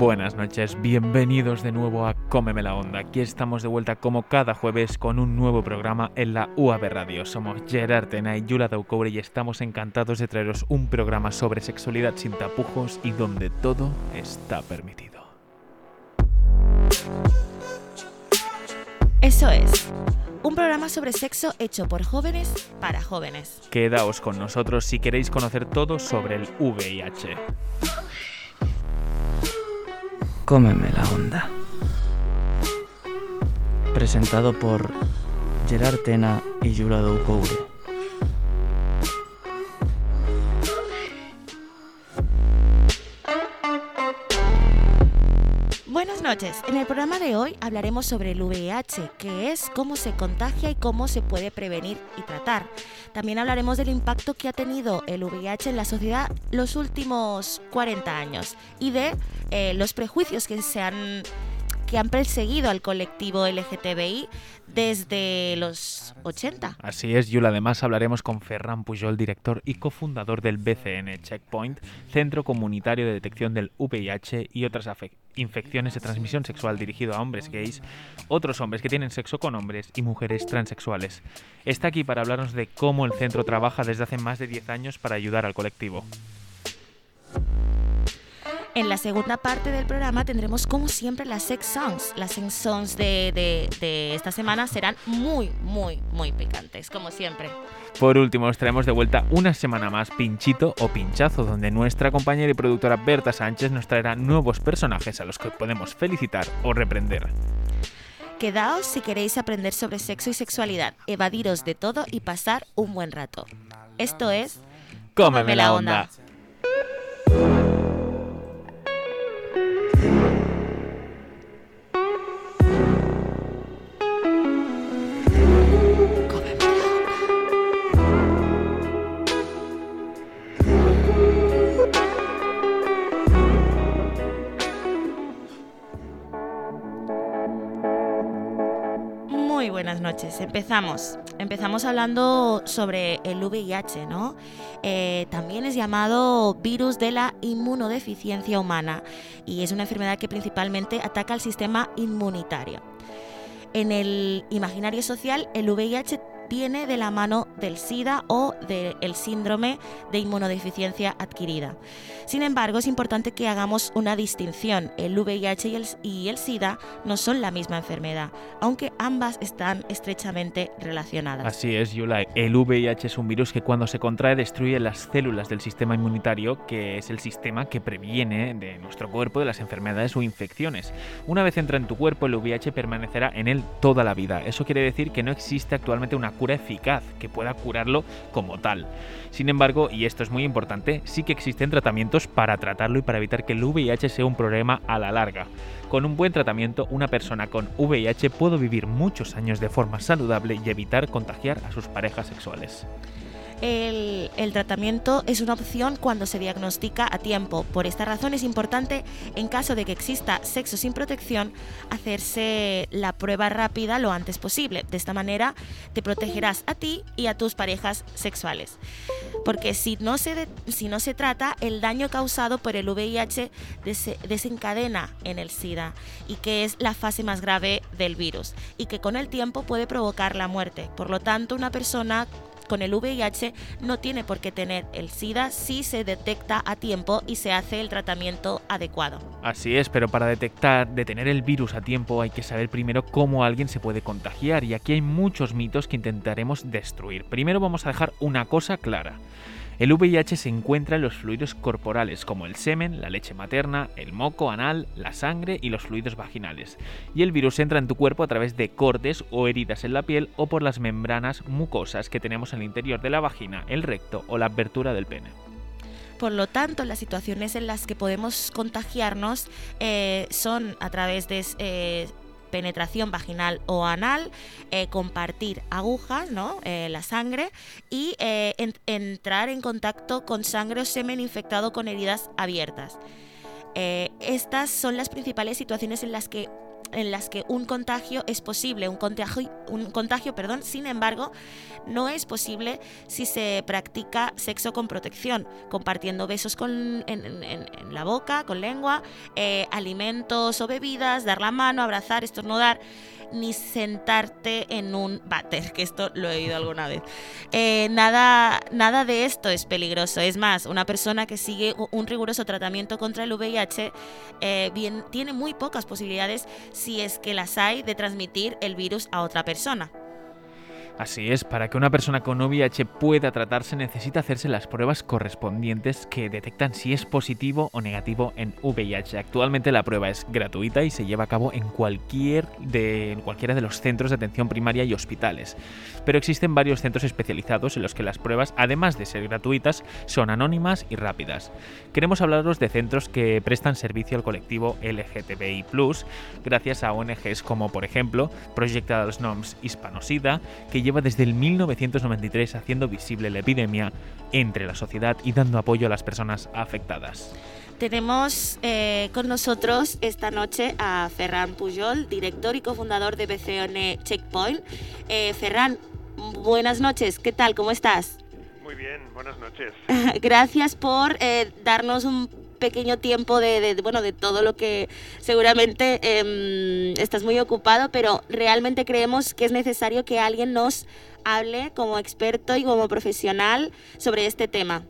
buenas noches, bienvenidos de nuevo a Cómeme la Onda. Aquí estamos de vuelta como cada jueves con un nuevo programa en la UAB Radio. Somos Gerard Tena y Yula Daucobre y estamos encantados de traeros un programa sobre sexualidad sin tapujos y donde todo está permitido. Eso es. Un programa sobre sexo hecho por jóvenes para jóvenes. Quedaos con nosotros si queréis conocer todo sobre el VIH. Cómeme la onda. Presentado por Gerard Tena y Yura Doucoure. Noches. En el programa de hoy hablaremos sobre el VIH, que es cómo se contagia y cómo se puede prevenir y tratar. También hablaremos del impacto que ha tenido el VIH en la sociedad los últimos 40 años y de eh, los prejuicios que se han que han perseguido al colectivo LGTBI desde los 80. Así es, Yula. Además hablaremos con Ferran Pujol, director y cofundador del BCN Checkpoint, Centro Comunitario de Detección del VIH y otras infecciones de transmisión sexual dirigido a hombres gays, otros hombres que tienen sexo con hombres y mujeres transexuales. Está aquí para hablarnos de cómo el centro trabaja desde hace más de 10 años para ayudar al colectivo. En la segunda parte del programa tendremos como siempre las sex songs. Las sex songs de, de, esta semana serán muy, muy, muy picantes, como siempre. Por último, os traemos de vuelta una semana más Pinchito o Pinchazo, donde nuestra compañera y productora Berta Sánchez nos traerá nuevos personajes a los que podemos felicitar o reprender. Quedaos si queréis aprender sobre sexo y sexualidad, evadiros de todo y pasar un buen rato. Esto es... Cómeme la onda. Empezamos. Empezamos hablando sobre el VIH, ¿no? Eh, también es llamado virus de la inmunodeficiencia humana y es una enfermedad que principalmente ataca al sistema inmunitario. En el imaginario social, el VIH viene de la mano del SIDA o del síndrome de inmunodeficiencia adquirida. Sin embargo, es importante que hagamos una distinción. El VIH y el, y el SIDA no son la misma enfermedad, aunque ambas están estrechamente relacionadas. Así es, Yula. El VIH es un virus que cuando se contrae destruye las células del sistema inmunitario, que es el sistema que previene de nuestro cuerpo de las enfermedades o infecciones. Una vez entra en tu cuerpo, el VIH permanecerá en él toda la vida. Eso quiere decir que no existe actualmente una cura eficaz que pueda curarlo como tal. Sin embargo, y esto es muy importante, sí que existen tratamientos para tratarlo y para evitar que el VIH sea un problema a la larga. Con un buen tratamiento, una persona con VIH puede vivir muchos años de forma saludable y evitar contagiar a sus parejas sexuales. El, tratamiento es una opción cuando se diagnostica a tiempo. Por esta razón es importante, en caso de que exista sexo sin protección, hacerse la prueba rápida lo antes posible. De esta manera te protegerás a ti y a tus parejas sexuales. Porque si no se, si no se trata, el daño causado por el VIH desencadena en el SIDA y que es la fase más grave del virus y que con el tiempo puede provocar la muerte. Por lo tanto, una persona con el VIH no tiene por qué tener el SIDA si se detecta a tiempo y se hace el tratamiento adecuado. Así es, pero para detectar, detener el virus a tiempo hay que saber primero cómo alguien se puede contagiar y aquí hay muchos mitos que intentaremos destruir. Primero vamos a dejar una cosa clara. El VIH se encuentra en los fluidos corporales como el semen, la leche materna, el moco anal, la sangre y los fluidos vaginales. Y el virus entra en tu cuerpo a través de cortes o heridas en la piel o por las membranas mucosas que tenemos en el interior de la vagina, el recto o la abertura del pene. Por lo tanto, las situaciones en las que podemos contagiarnos eh, son a través de eh, penetración vaginal o anal, eh, compartir agujas, ¿no? Eh, la sangre, y eh, entrar en contacto con sangre o semen infectado con heridas abiertas. estas son las principales situaciones en las que en las que un contagio es posible, un contagio, un contagio, perdón, sin embargo, no es posible si se practica sexo con protección, compartiendo besos con, en, la boca, con lengua, eh, alimentos o bebidas, dar la mano, abrazar, estornudar ni sentarte en un váter, que esto lo he oído alguna vez. Eh, nada, nada de esto es peligroso. Es más, una persona que sigue un riguroso tratamiento contra el VIH eh, tiene muy pocas posibilidades, si es que las hay, de transmitir el virus a otra persona. Así es, para que una persona con VIH pueda tratarse necesita hacerse las pruebas correspondientes que detectan si es positivo o negativo en VIH. Actualmente la prueba es gratuita y se lleva a cabo en, cualquier de, en cualquiera de los centros de atención primaria y hospitales. Pero existen varios centros especializados en los que las pruebas, además de ser gratuitas, son anónimas y rápidas. Queremos hablaros de centros que prestan servicio al colectivo LGTBI, gracias a ONGs como, por ejemplo, Project Noms Hispanosida, que lleva desde el 1993 haciendo visible la epidemia entre la sociedad y dando apoyo a las personas afectadas. Tenemos eh, con nosotros esta noche a Ferran Pujol, director y cofundador de BCN Checkpoint. Eh, Ferran, buenas noches, ¿qué tal? ¿Cómo estás? Muy bien, buenas noches. Gracias por eh, darnos un pequeño tiempo de, bueno, de todo lo que seguramente em, estás muy ocupado, pero realmente creemos que es necesario que alguien nos hable como experto y como profesional sobre este tema.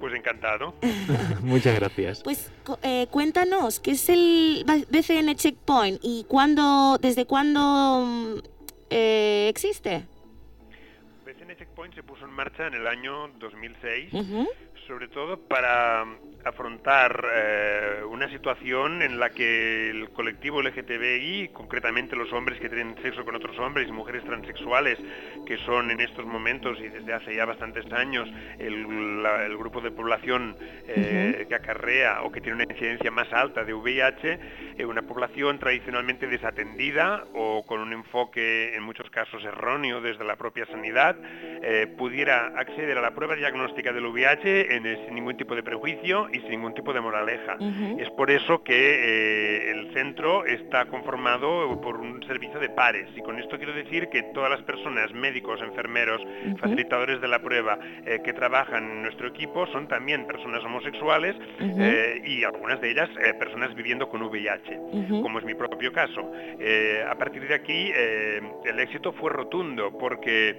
Pues encantado. Muchas gracias. Pues eh, cuéntanos, ¿qué es el BCN Checkpoint y cuándo, desde cuándo eh, existe? BCN Checkpoint se puso en marcha en el año 2006 sobre todo para afrontar eh, una situación en la que el colectivo LGTBI, concretamente los hombres que tienen sexo con otros hombres y mujeres transexuales, que son en estos momentos y desde hace ya bastantes años el, grupo de población eh, que acarrea o que tiene una incidencia más alta de VIH, eh, una población tradicionalmente desatendida o con un enfoque en muchos casos erróneo desde la propia sanidad, pudiera acceder a la prueba diagnóstica del VIH sin ningún tipo de prejuicio y sin ningún tipo de moraleja. Es por eso que eh, el centro está conformado por un servicio de pares. Y con esto quiero decir que todas las personas, médicos, enfermeros, facilitadores de la prueba eh, que trabajan en nuestro equipo son también personas homosexuales eh, y algunas de ellas personas viviendo con VIH, como es mi propio caso. a partir de aquí el éxito fue rotundo porque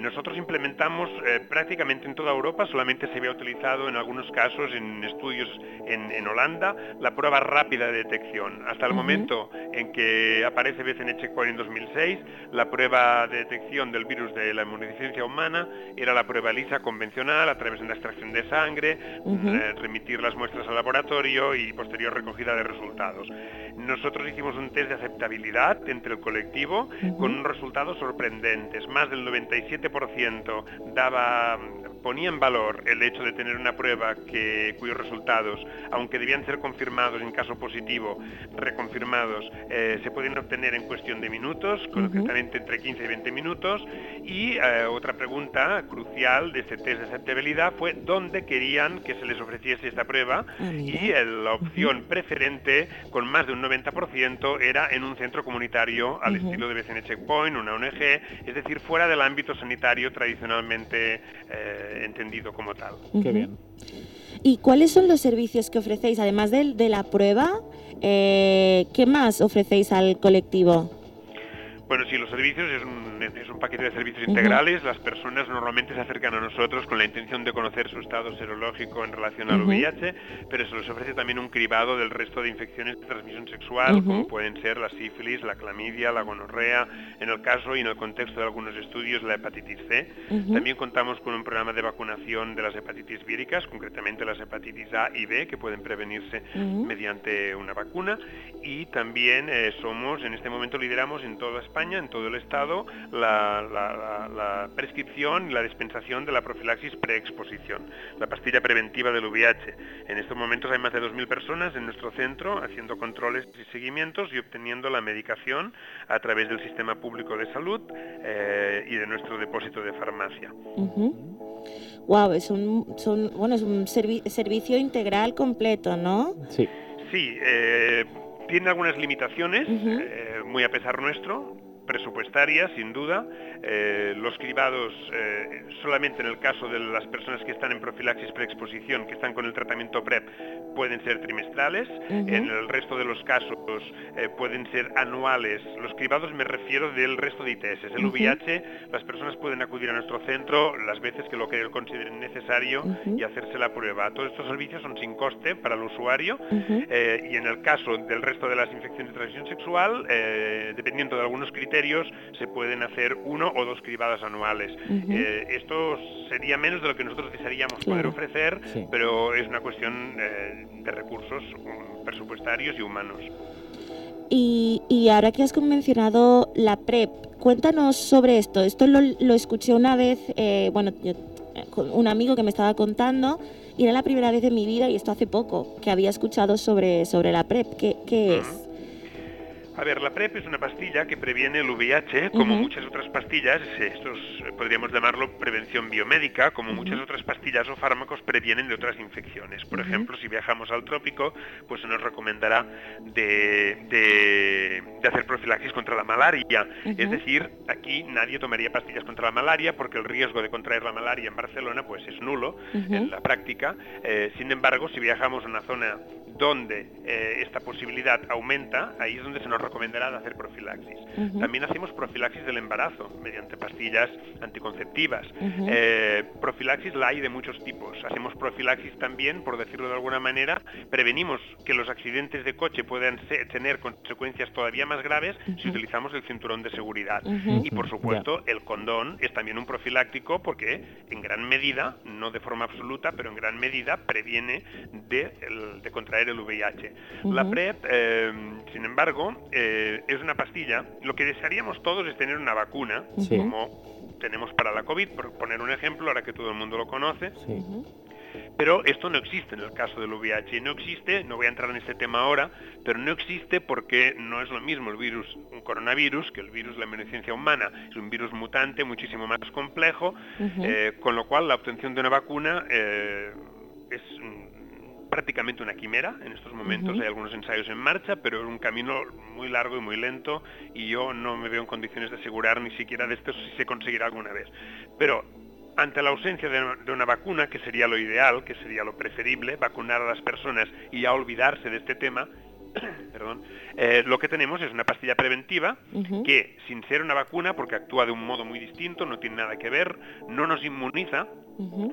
nosotros implementamos prácticamente en toda Europa, solamente se había utilizado en algunos casos en estudios en, Holanda la prueba rápida de detección. Hasta el momento en que aparece Checkpoint en 2006, la prueba de detección del virus de la inmunodeficiencia humana era la prueba lisa convencional a través de una extracción de sangre, eh, remitir las muestras al laboratorio y posterior recogida de resultados. Nosotros hicimos un test de aceptabilidad entre el colectivo con unos resultados sorprendentes. Más del 97% daba ponía en valor el hecho de tener una prueba que, cuyos resultados, aunque debían ser confirmados en caso positivo, reconfirmados, eh, se pueden obtener en cuestión de minutos, concretamente entre 15 y 20 minutos. Y eh, otra pregunta crucial de este test de aceptabilidad fue dónde querían que se les ofreciese esta prueba. Ah, y la opción preferente con más de un 90% era en un centro comunitario al estilo de BCN Checkpoint, una ONG, es decir, fuera del ámbito sanitario tradicionalmente eh, entendido como tal. Qué bien. ¿Y cuáles son los servicios que ofrecéis, además de, de la prueba? Eh, ¿Qué más ofrecéis al colectivo? Bueno, sí, los servicios es un es un paquete de servicios integrales. Las personas normalmente se acercan a nosotros con la intención de conocer su estado serológico en relación al VIH, pero se les ofrece también un cribado del resto de infecciones de transmisión sexual, como pueden ser la sífilis, la clamidia, la gonorrea, en el caso y en el contexto de algunos estudios la hepatitis C. También contamos con un programa de vacunación de las hepatitis víricas, concretamente las hepatitis A y B, que pueden prevenirse mediante una vacuna. Y también eh, somos, en este momento lideramos en toda España, en todo el Estado, la, prescripción y la dispensación de la profilaxis preexposición, la pastilla preventiva del VIH. En estos momentos hay más de 2.000 personas en nuestro centro haciendo controles y seguimientos y obteniendo la medicación a través del sistema público de salud eh, y de nuestro depósito de farmacia. Wow, es un, bueno, es un servicio integral completo, ¿no? Sí. Sí, eh, tiene algunas limitaciones, eh, muy a pesar nuestro, presupuestaria, sin duda. Eh, los cribados, eh, solamente en el caso de las personas que están en profilaxis preexposición, que están con el tratamiento PrEP, pueden ser trimestrales. En el resto de los casos eh, pueden ser anuales. Los cribados me refiero del resto de ITS. El VIH, las personas pueden acudir a nuestro centro las veces que lo que consideren necesario y hacerse la prueba. Todos estos servicios son sin coste para el usuario y en el caso del resto de las infecciones de transmisión sexual, dependiendo de algunos criterios, se pueden hacer uno o dos cribadas anuales. Eh, esto sería menos de lo que nosotros desearíamos poder ofrecer, pero es una cuestión eh, de recursos um, presupuestarios y humanos. Y, ahora que has mencionado la PrEP, cuéntanos sobre esto. Esto lo, escuché una vez, eh, bueno, con un amigo que me estaba contando y era la primera vez en mi vida, y esto hace poco, que había escuchado sobre, sobre la PrEP. ¿Qué, qué es? A ver, la PrEP es una pastilla que previene el VIH, como muchas otras pastillas, estos podríamos llamarlo prevención biomédica, como muchas otras pastillas o fármacos previenen de otras infecciones. Por ejemplo, si viajamos al trópico, pues se nos recomendará de, hacer profilaxis contra la malaria. Es decir, aquí nadie tomaría pastillas contra la malaria porque el riesgo de contraer la malaria en Barcelona pues es nulo en la práctica. Eh, sin embargo, si viajamos a una zona donde eh, esta posibilidad aumenta, ahí es donde se nos recomendará hacer profilaxis. También hacemos profilaxis del embarazo mediante pastillas anticonceptivas. Eh, profilaxis la hay de muchos tipos. Hacemos profilaxis también, por decirlo de alguna manera, prevenimos que los accidentes de coche puedan tener consecuencias todavía más graves si utilizamos el cinturón de seguridad. Y por supuesto, el condón es también un profiláctico porque en gran medida, no de forma absoluta, pero en gran medida previene de, de contraer el VIH. La PrEP, eh, sin embargo, eh, es una pastilla. Lo que desearíamos todos es tener una vacuna, como tenemos para la COVID, por poner un ejemplo, ahora que todo el mundo lo conoce. Pero esto no existe en el caso del VIH. No existe, no voy a entrar en este tema ahora, pero no existe porque no es lo mismo el virus, un coronavirus, que el virus de la emergencia humana. Es un virus mutante muchísimo más complejo, eh, con lo cual la obtención de una vacuna es prácticamente una quimera. En estos momentos hay algunos ensayos en marcha, pero es un camino muy largo y muy lento y yo no me veo en condiciones de asegurar ni siquiera de esto si se conseguirá alguna vez. Pero ante la ausencia de, una vacuna, que sería lo ideal, que sería lo preferible, vacunar a las personas y ya olvidarse de este tema, perdón, eh, lo que tenemos es una pastilla preventiva que, sin ser una vacuna, porque actúa de un modo muy distinto, no tiene nada que ver, no nos inmuniza,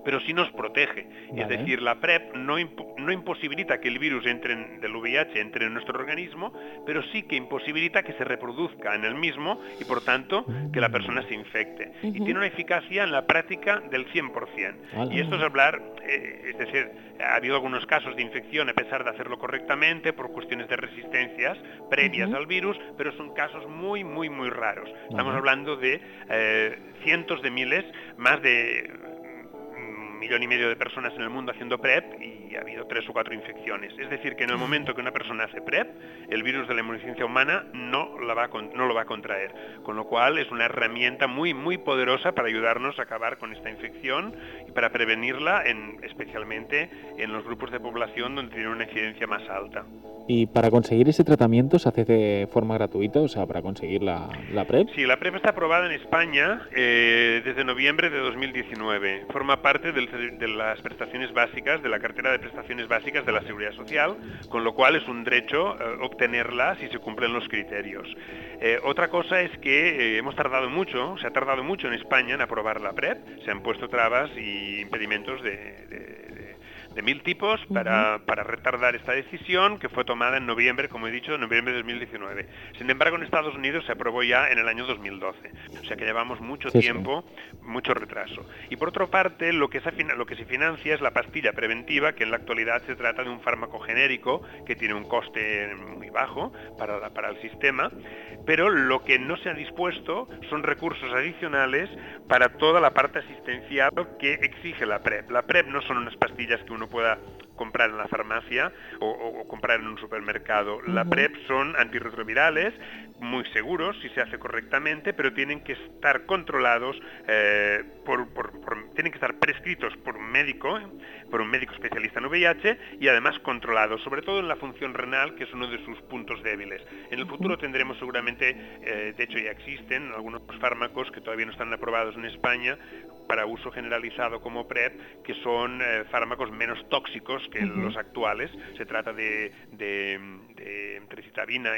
pero sí nos protege. Es decir, la PrEP no, no imposibilita que el virus entre del VIH entre en nuestro organismo, pero sí que imposibilita que se reproduzca en el mismo y por tanto que la persona se infecte. Y tiene una eficacia en la práctica del 100%. Y esto es hablar, eh, es decir, ha habido algunos casos de infección a pesar de hacerlo correctamente por cuestiones de resistencias previas al virus, pero son casos muy, muy, muy raros. Estamos hablando de eh, cientos de miles, más de millón y medio de personas en el mundo haciendo PrEP y ha habido tres o cuatro infecciones. Es decir, que en el momento que una persona hace PrEP, el virus de la inmunodeficiencia humana no, la va no lo va a contraer. Con lo cual es una herramienta muy, muy poderosa para ayudarnos a acabar con esta infección y para prevenirla, en, especialmente en los grupos de población donde tiene una incidencia más alta. ¿Y para conseguir ese tratamiento se hace de forma gratuita, o sea, para conseguir la, PrEP? Sí, la PrEP está aprobada en España eh, desde noviembre de 2019. Forma parte de las prestaciones básicas, de la cartera de prestaciones básicas de la Seguridad Social, con lo cual es un derecho eh, obtenerla si se cumplen los criterios. Eh, otra cosa es que hemos tardado mucho, se ha tardado mucho en España en aprobar la PrEP, se han puesto trabas y impedimentos de mil tipos para, para, retardar esta decisión que fue tomada en noviembre, como he dicho, en noviembre de 2019. Sin embargo, en Estados Unidos se aprobó ya en el año 2012. O sea que llevamos mucho tiempo, mucho retraso. Y por otra parte, lo que, se, lo que se financia es la pastilla preventiva, que en la actualidad se trata de un fármaco genérico que tiene un coste muy bajo para, para el sistema, pero lo que no se ha dispuesto son recursos adicionales para toda la parte asistencial que exige la PrEP. La PrEP no son unas pastillas que uno pueda comprar en la farmacia o, comprar en un supermercado. La PrEP son antirretrovirales, muy seguros si se hace correctamente, pero tienen que estar controlados, eh, por, tienen que estar prescritos por un médico, ¿eh? por un médico especialista en VIH y además controlados, sobre todo en la función renal, que es uno de sus puntos débiles. En el futuro tendremos seguramente, eh, de hecho ya existen algunos fármacos que todavía no están aprobados en España, para uso generalizado como PrEP, que son eh, fármacos menos tóxicos que los actuales. Se trata de, de,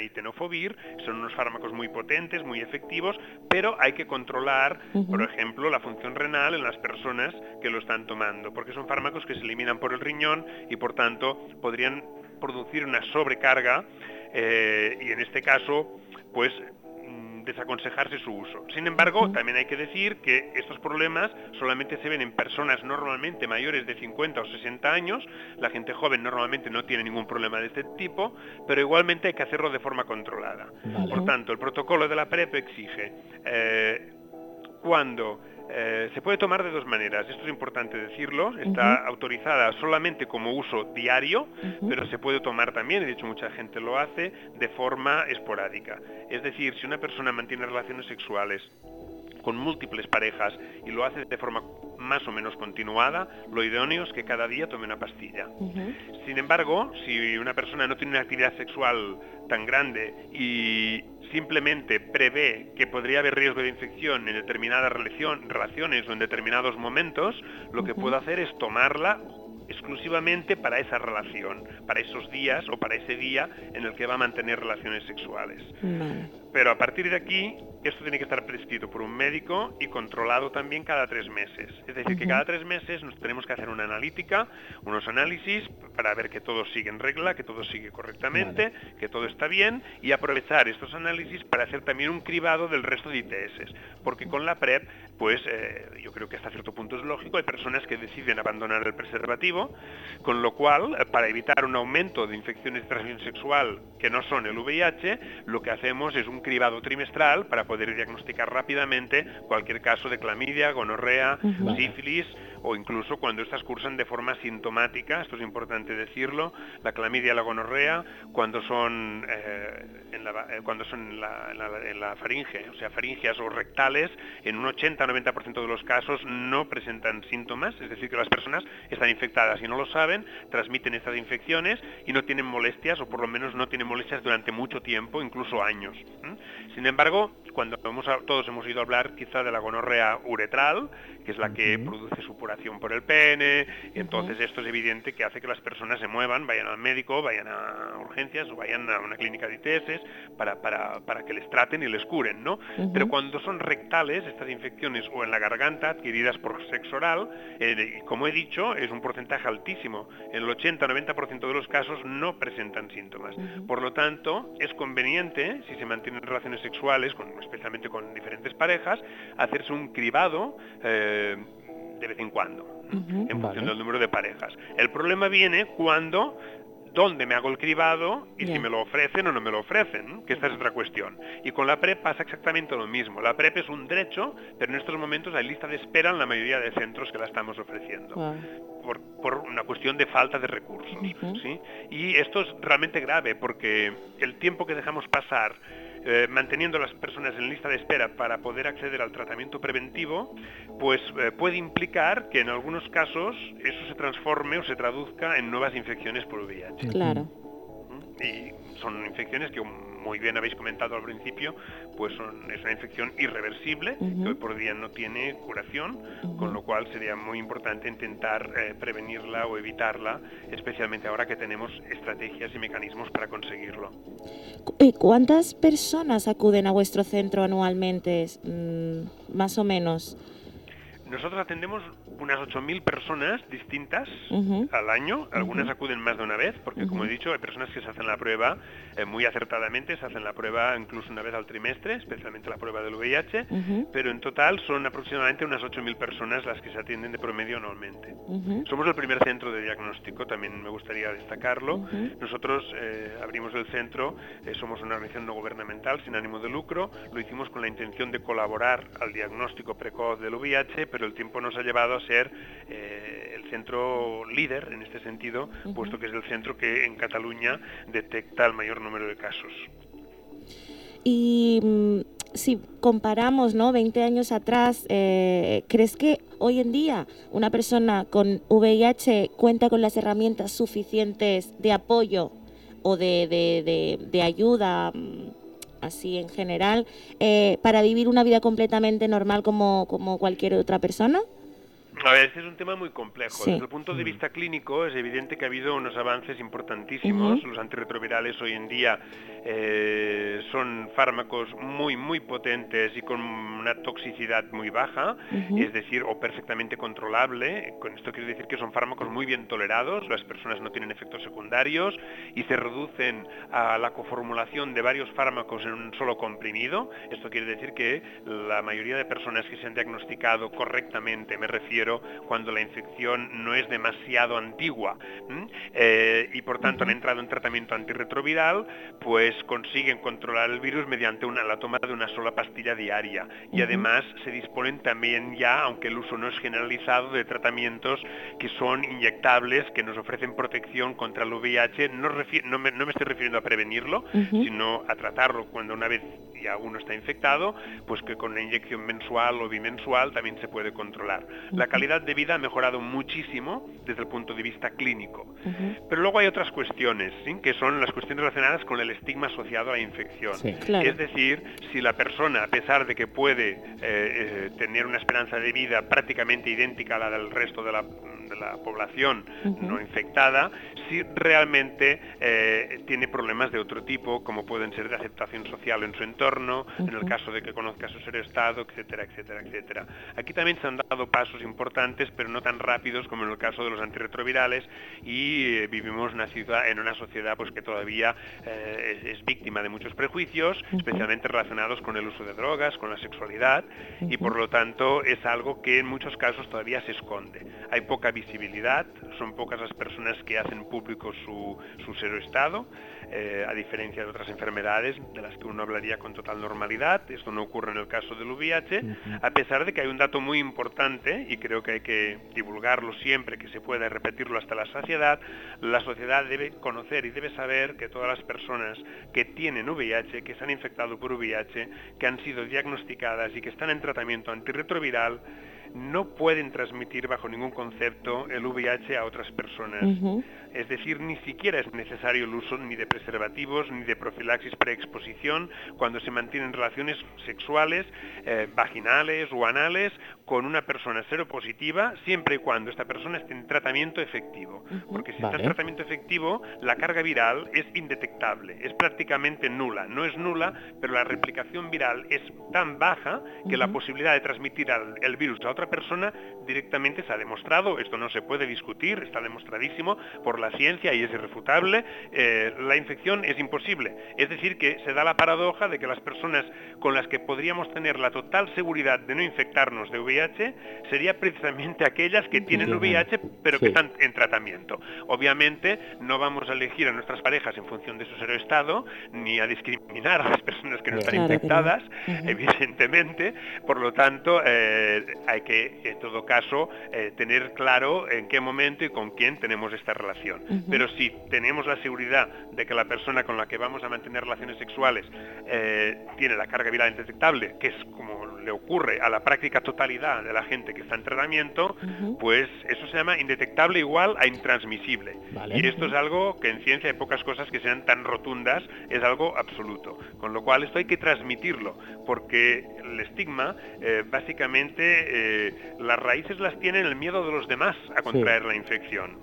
y tenofovir, son unos fármacos muy potentes, muy efectivos, pero hay que controlar, por ejemplo, la función renal en las personas que lo están tomando, porque son fármacos que se eliminan por el riñón y por tanto podrían producir una sobrecarga eh, y en este caso pues desaconsejarse su uso. Sin embargo, también hay que decir que estos problemas solamente se ven en personas normalmente mayores de 50 o 60 años, la gente joven normalmente no tiene ningún problema de este tipo, pero igualmente hay que hacerlo de forma controlada. Por tanto, el protocolo de la PrEP exige eh, cuando eh, se puede tomar de dos maneras, esto es importante decirlo, está autorizada solamente como uso diario, pero se puede tomar también, y de hecho mucha gente lo hace, de forma esporádica. Es decir, si una persona mantiene relaciones sexuales con múltiples parejas y lo hace de forma más o menos continuada, lo idóneo es que cada día tome una pastilla. Sin embargo, si una persona no tiene una actividad sexual tan grande y simplemente prevé que podría haber riesgo de infección en determinadas relaciones o en determinados momentos, lo que puede hacer es tomarla exclusivamente para esa relación, para esos días o para ese día en el que va a mantener relaciones sexuales. Pero a partir de aquí, esto tiene que estar prescrito por un médico y controlado también cada tres meses. Es decir, que cada tres meses nos tenemos que hacer una analítica, unos análisis para ver que todo sigue en regla, que todo sigue correctamente, que todo está bien y aprovechar estos análisis para hacer también un cribado del resto de ITS. Porque con la PrEP, pues eh, yo creo que hasta cierto punto es lógico, hay personas que deciden abandonar el preservativo, con lo cual, eh, para evitar un aumento de infecciones de transmisión sexual que no son el VIH, lo que hacemos es un cribado trimestral para poder diagnosticar rápidamente cualquier caso de clamidia, gonorrea, sífilis o incluso cuando estas cursan de forma sintomática, esto es importante decirlo, la clamidia, la gonorrea, cuando son, eh, en, la, eh, cuando son en la, faringe, o sea, faringias o rectales, en un 80-90% de los casos no presentan síntomas, es decir, que las personas están infectadas y no lo saben, transmiten estas infecciones y no tienen molestias, o por lo menos no tienen molestias durante mucho tiempo, incluso años. Sin embargo, cuando todos hemos a hablar quizá de la gonorrea uretral, que es la que produce supuración por el pene, y entonces esto es evidente que hace que las personas se muevan, vayan al médico, vayan a urgencias o vayan a una clínica de ITS para, para, que les traten y les curen, ¿no? Pero cuando son rectales, estas infecciones, o en la garganta, adquiridas por sexo oral, eh, como he dicho, es un porcentaje altísimo. En el 80-90% de los casos no presentan síntomas. Por lo tanto, es conveniente, si se mantienen relaciones sexuales, con, especialmente con diferentes parejas, hacerse un cribado eh, de vez en cuando, en función del número de parejas. El problema viene cuando dónde me hago el cribado y si me lo ofrecen o no me lo ofrecen, que esta es otra cuestión. Y con la PrEP pasa exactamente lo mismo. La PrEP es un derecho, pero en estos momentos hay lista de espera en la mayoría de centros que la estamos ofreciendo. Por, por, una cuestión de falta de recursos. ¿sí? Y esto es realmente grave porque el tiempo que dejamos pasar eh, manteniendo a las personas en lista de espera para poder acceder al tratamiento preventivo, pues eh, puede implicar que en algunos casos eso se transforme o se traduzca en nuevas infecciones por VIH. Claro. Y son infecciones que muy bien habéis comentado al principio, pues son, es una infección irreversible que hoy por día no tiene curación, con lo cual sería muy importante intentar eh, prevenirla o evitarla, especialmente ahora que tenemos estrategias y mecanismos para conseguirlo. ¿Cuántas personas acuden a vuestro centro anualmente, mm, más o menos? Nosotros atendemos unas 8.000 personas distintas al año. Algunas acuden más de una vez, porque como he dicho, hay personas que se hacen la prueba eh, muy acertadamente, se hacen la prueba incluso una vez al trimestre, especialmente la prueba del VIH, pero en total son aproximadamente unas 8.000 personas las que se atienden de promedio anualmente. Somos el primer centro de diagnóstico, también me gustaría destacarlo. Nosotros eh, abrimos el centro, eh, somos una organización no gubernamental sin ánimo de lucro, lo hicimos con la intención de colaborar al diagnóstico precoz del VIH, pero pero el tiempo nos ha llevado a ser eh, el centro líder en este sentido, puesto que es el centro que en Cataluña detecta el mayor número de casos. Y mm, si comparamos, ¿no? 20 años atrás, eh, ¿crees que hoy en día una persona con VIH cuenta con las herramientas suficientes de apoyo o de, ayuda, mm, así en general, eh, para vivir una vida completamente normal como, como cualquier otra persona? A ver, este es un tema muy complejo. Desde el punto de vista clínico es evidente que ha habido unos avances importantísimos. Los antirretrovirales hoy en día eh, son fármacos muy, muy potentes y con una toxicidad muy baja, es decir, o perfectamente controlable. Con esto quiero decir que son fármacos muy bien tolerados, las personas no tienen efectos secundarios y se reducen a la coformulación de varios fármacos en un solo comprimido. Esto quiere decir que la mayoría de personas que se han diagnosticado correctamente, me refiero, cuando la infección no es demasiado antigua eh, y por tanto han entrado en tratamiento antirretroviral, pues consiguen controlar el virus mediante una, la toma de una sola pastilla diaria. Y además se disponen también ya, aunque el uso no es generalizado, de tratamientos que son inyectables, que nos ofrecen protección contra el VIH. No, no, me, estoy refiriendo a prevenirlo, sino a tratarlo cuando una vez ya uno está infectado, pues que con una inyección mensual o bimensual también se puede controlar. La calidad de vida ha mejorado muchísimo desde el punto de vista clínico. Pero luego hay otras cuestiones, que son las cuestiones relacionadas con el estigma asociado a la infección. Es decir, si la persona, a pesar de que puede eh, eh, tener una esperanza de vida prácticamente idéntica a la del resto de la de la población no infectada si realmente eh, tiene problemas de otro tipo, como pueden ser de aceptación social en su entorno, en el caso de que conozca su ser estado, etcétera, etcétera, etcétera. Aquí también se han dado pasos importantes, pero no tan rápidos como en el caso de los antirretrovirales y eh, vivimos una ciudad, en una sociedad pues, que todavía eh, es, víctima de muchos prejuicios, especialmente relacionados con el uso de drogas, con la sexualidad, y por lo tanto es algo que en muchos casos todavía se esconde. Hay poca visibilidad, son pocas las personas que hacen público su, su cero estado, eh, a diferencia de otras enfermedades de las que uno hablaría con total normalidad. Esto no ocurre en el caso del VIH, a pesar de que hay un dato muy importante, y creo que hay que divulgarlo siempre que se pueda y repetirlo hasta la saciedad, la sociedad debe conocer y debe saber que todas las personas que tienen VIH, que se han infectado por VIH, que han sido diagnosticadas y que están en tratamiento antirretroviral, no pueden transmitir bajo ningún concepto el VIH a otras personas. Es decir, ni siquiera es necesario el uso ni de preservativos ni de profilaxis preexposición cuando se mantienen relaciones sexuales, eh, vaginales o anales con una persona seropositiva, siempre y cuando esta persona esté en tratamiento efectivo. Porque si está en tratamiento efectivo, la carga viral es indetectable, es prácticamente nula. No es nula, pero la replicación viral es tan baja que la posibilidad de transmitir el virus a otra persona directamente se ha demostrado, esto no se puede discutir, está demostradísimo por la ciencia y es irrefutable, eh, la infección es imposible. Es decir, que se da la paradoja de que las personas con las que podríamos tener la total seguridad de no infectarnos de VIH sería precisamente aquellas que tienen VIH pero que están en tratamiento. Obviamente no vamos a elegir a nuestras parejas en función de su ser estado, ni a discriminar a las personas que no están infectadas, evidentemente. Por lo tanto, eh, hay que, en todo caso, eh, tener claro en qué momento y con quién tenemos esta relación. Pero si tenemos la seguridad de que la persona con la que vamos a mantener relaciones sexuales eh, tiene la carga viral indetectable, que es como le ocurre a la práctica totalidad de la gente que está en tratamiento, pues eso se llama indetectable igual a intransmisible. Y esto es algo que en ciencia hay pocas cosas que sean tan rotundas, es algo absoluto. Con lo cual esto hay que transmitirlo, porque el estigma, eh, básicamente, eh, las raíces las tiene el miedo de los demás a contraer la infección.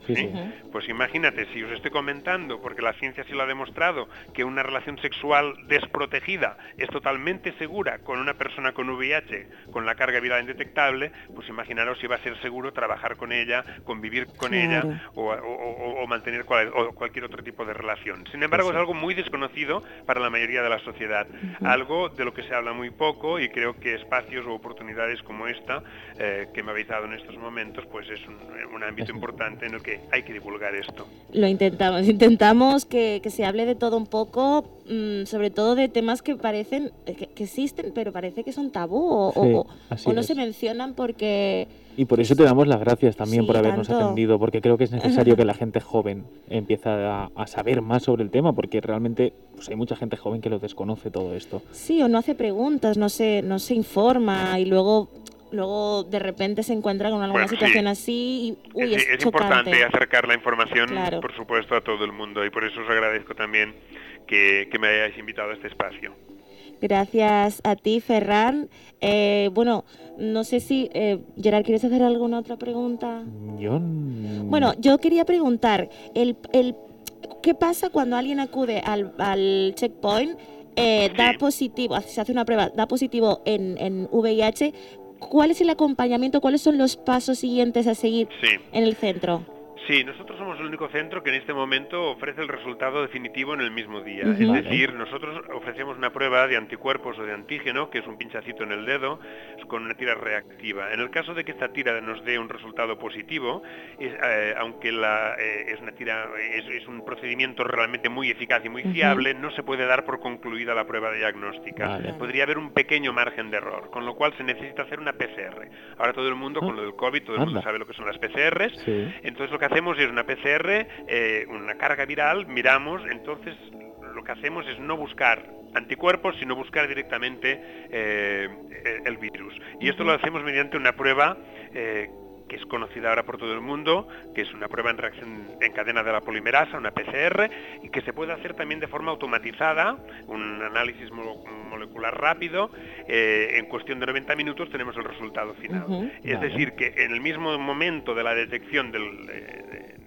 Pues imagínate, si os estoy comentando, porque la ciencia sí lo ha demostrado, que una relación sexual desprotegida es totalmente segura con una persona con VIH, con la carga viral indetectable, pues imaginaros si va a ser seguro trabajar con ella, convivir con ella o, mantener cualquier otro tipo de relación. Sin embargo, es algo muy desconocido para la mayoría de la sociedad, algo de lo que se habla muy poco y creo que espacios o oportunidades como esta eh, que me habéis en estos momentos, pues es un, ámbito importante en el que hay que divulgar esto. Lo intentamos, intentamos que, se hable de todo un poco mm, sobre todo de temas que parecen, eh, que, existen, pero parece que son tabú o, no se mencionan porque... Y por eso te damos las gracias también por habernos atendido, porque creo que es necesario que la gente joven empiece a, saber más sobre el tema, porque realmente pues, hay mucha gente joven que lo desconoce todo esto. Sí, o no hace preguntas, no se, no se informa y luego luego de repente se encuentra con alguna situación así y uy, es, es, importante acercar la información, por supuesto, a todo el mundo y por eso os agradezco también que, me hayáis invitado a este espacio. Gracias a ti, Ferran. Eh, bueno, no sé si, eh, Gerard, ¿quieres hacer alguna otra pregunta? Yo... Bueno, yo quería preguntar, el, el, ¿qué pasa cuando alguien acude al, al checkpoint, eh, da positivo, se hace una prueba, da positivo en, en VIH, ¿cuál es el acompañamiento? ¿Cuáles son los pasos siguientes a seguir en el centro? Sí, nosotros somos el único centro que en este momento ofrece el resultado definitivo en el mismo día. Es decir, nosotros ofrecemos una prueba de anticuerpos o de antígeno, que es un pinchacito en el dedo, con una tira reactiva. En el caso de que esta tira nos dé un resultado positivo, eh, aunque la, eh, es una tira, es, un procedimiento realmente muy eficaz y muy fiable, no se puede dar por concluida la prueba diagnóstica. Podría haber un pequeño margen de error, con lo cual se necesita hacer una PCR. Ahora todo el mundo, con lo del COVID, todo el mundo sabe lo que son las PCRs. Entonces lo que hacemos es una PCR, eh, una carga viral, miramos, entonces lo que hacemos es no buscar anticuerpos, sino buscar directamente eh, el virus. Y esto lo hacemos mediante una prueba eh, que es conocida ahora por todo el mundo, que es una prueba en reacción en cadena de la polimerasa, una PCR, y que se puede hacer también de forma automatizada, un análisis molecular rápido, en cuestión de 90 minutos tenemos el resultado final. es decir, que en el mismo momento de la detección del,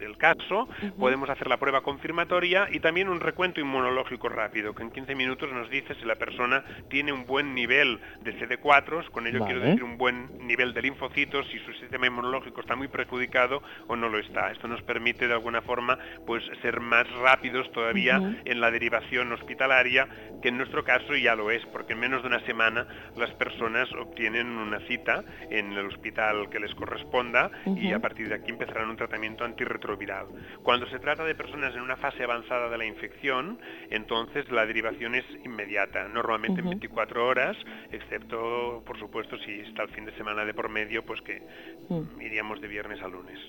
del caso, podemos hacer la prueba confirmatoria y también un recuento inmunológico rápido, que en 15 minutos nos dice si la persona tiene un buen nivel de CD4, con ello quiero decir un buen nivel de linfocitos, si su sistema inmunológico está muy perjudicado o no lo está. Esto nos permite de alguna forma pues ser más rápidos todavía en la derivación hospitalaria, que en nuestro caso ya lo es, porque en menos de una semana las personas obtienen una cita en el hospital que les corresponda y a partir de aquí empezarán un tratamiento antirretroviral viral. Cuando se trata de personas en una fase avanzada de la infección, entonces la derivación es inmediata, normalmente en 24 horas, excepto, por supuesto, si está el fin de semana de por medio, pues que mm. iríamos de viernes a lunes.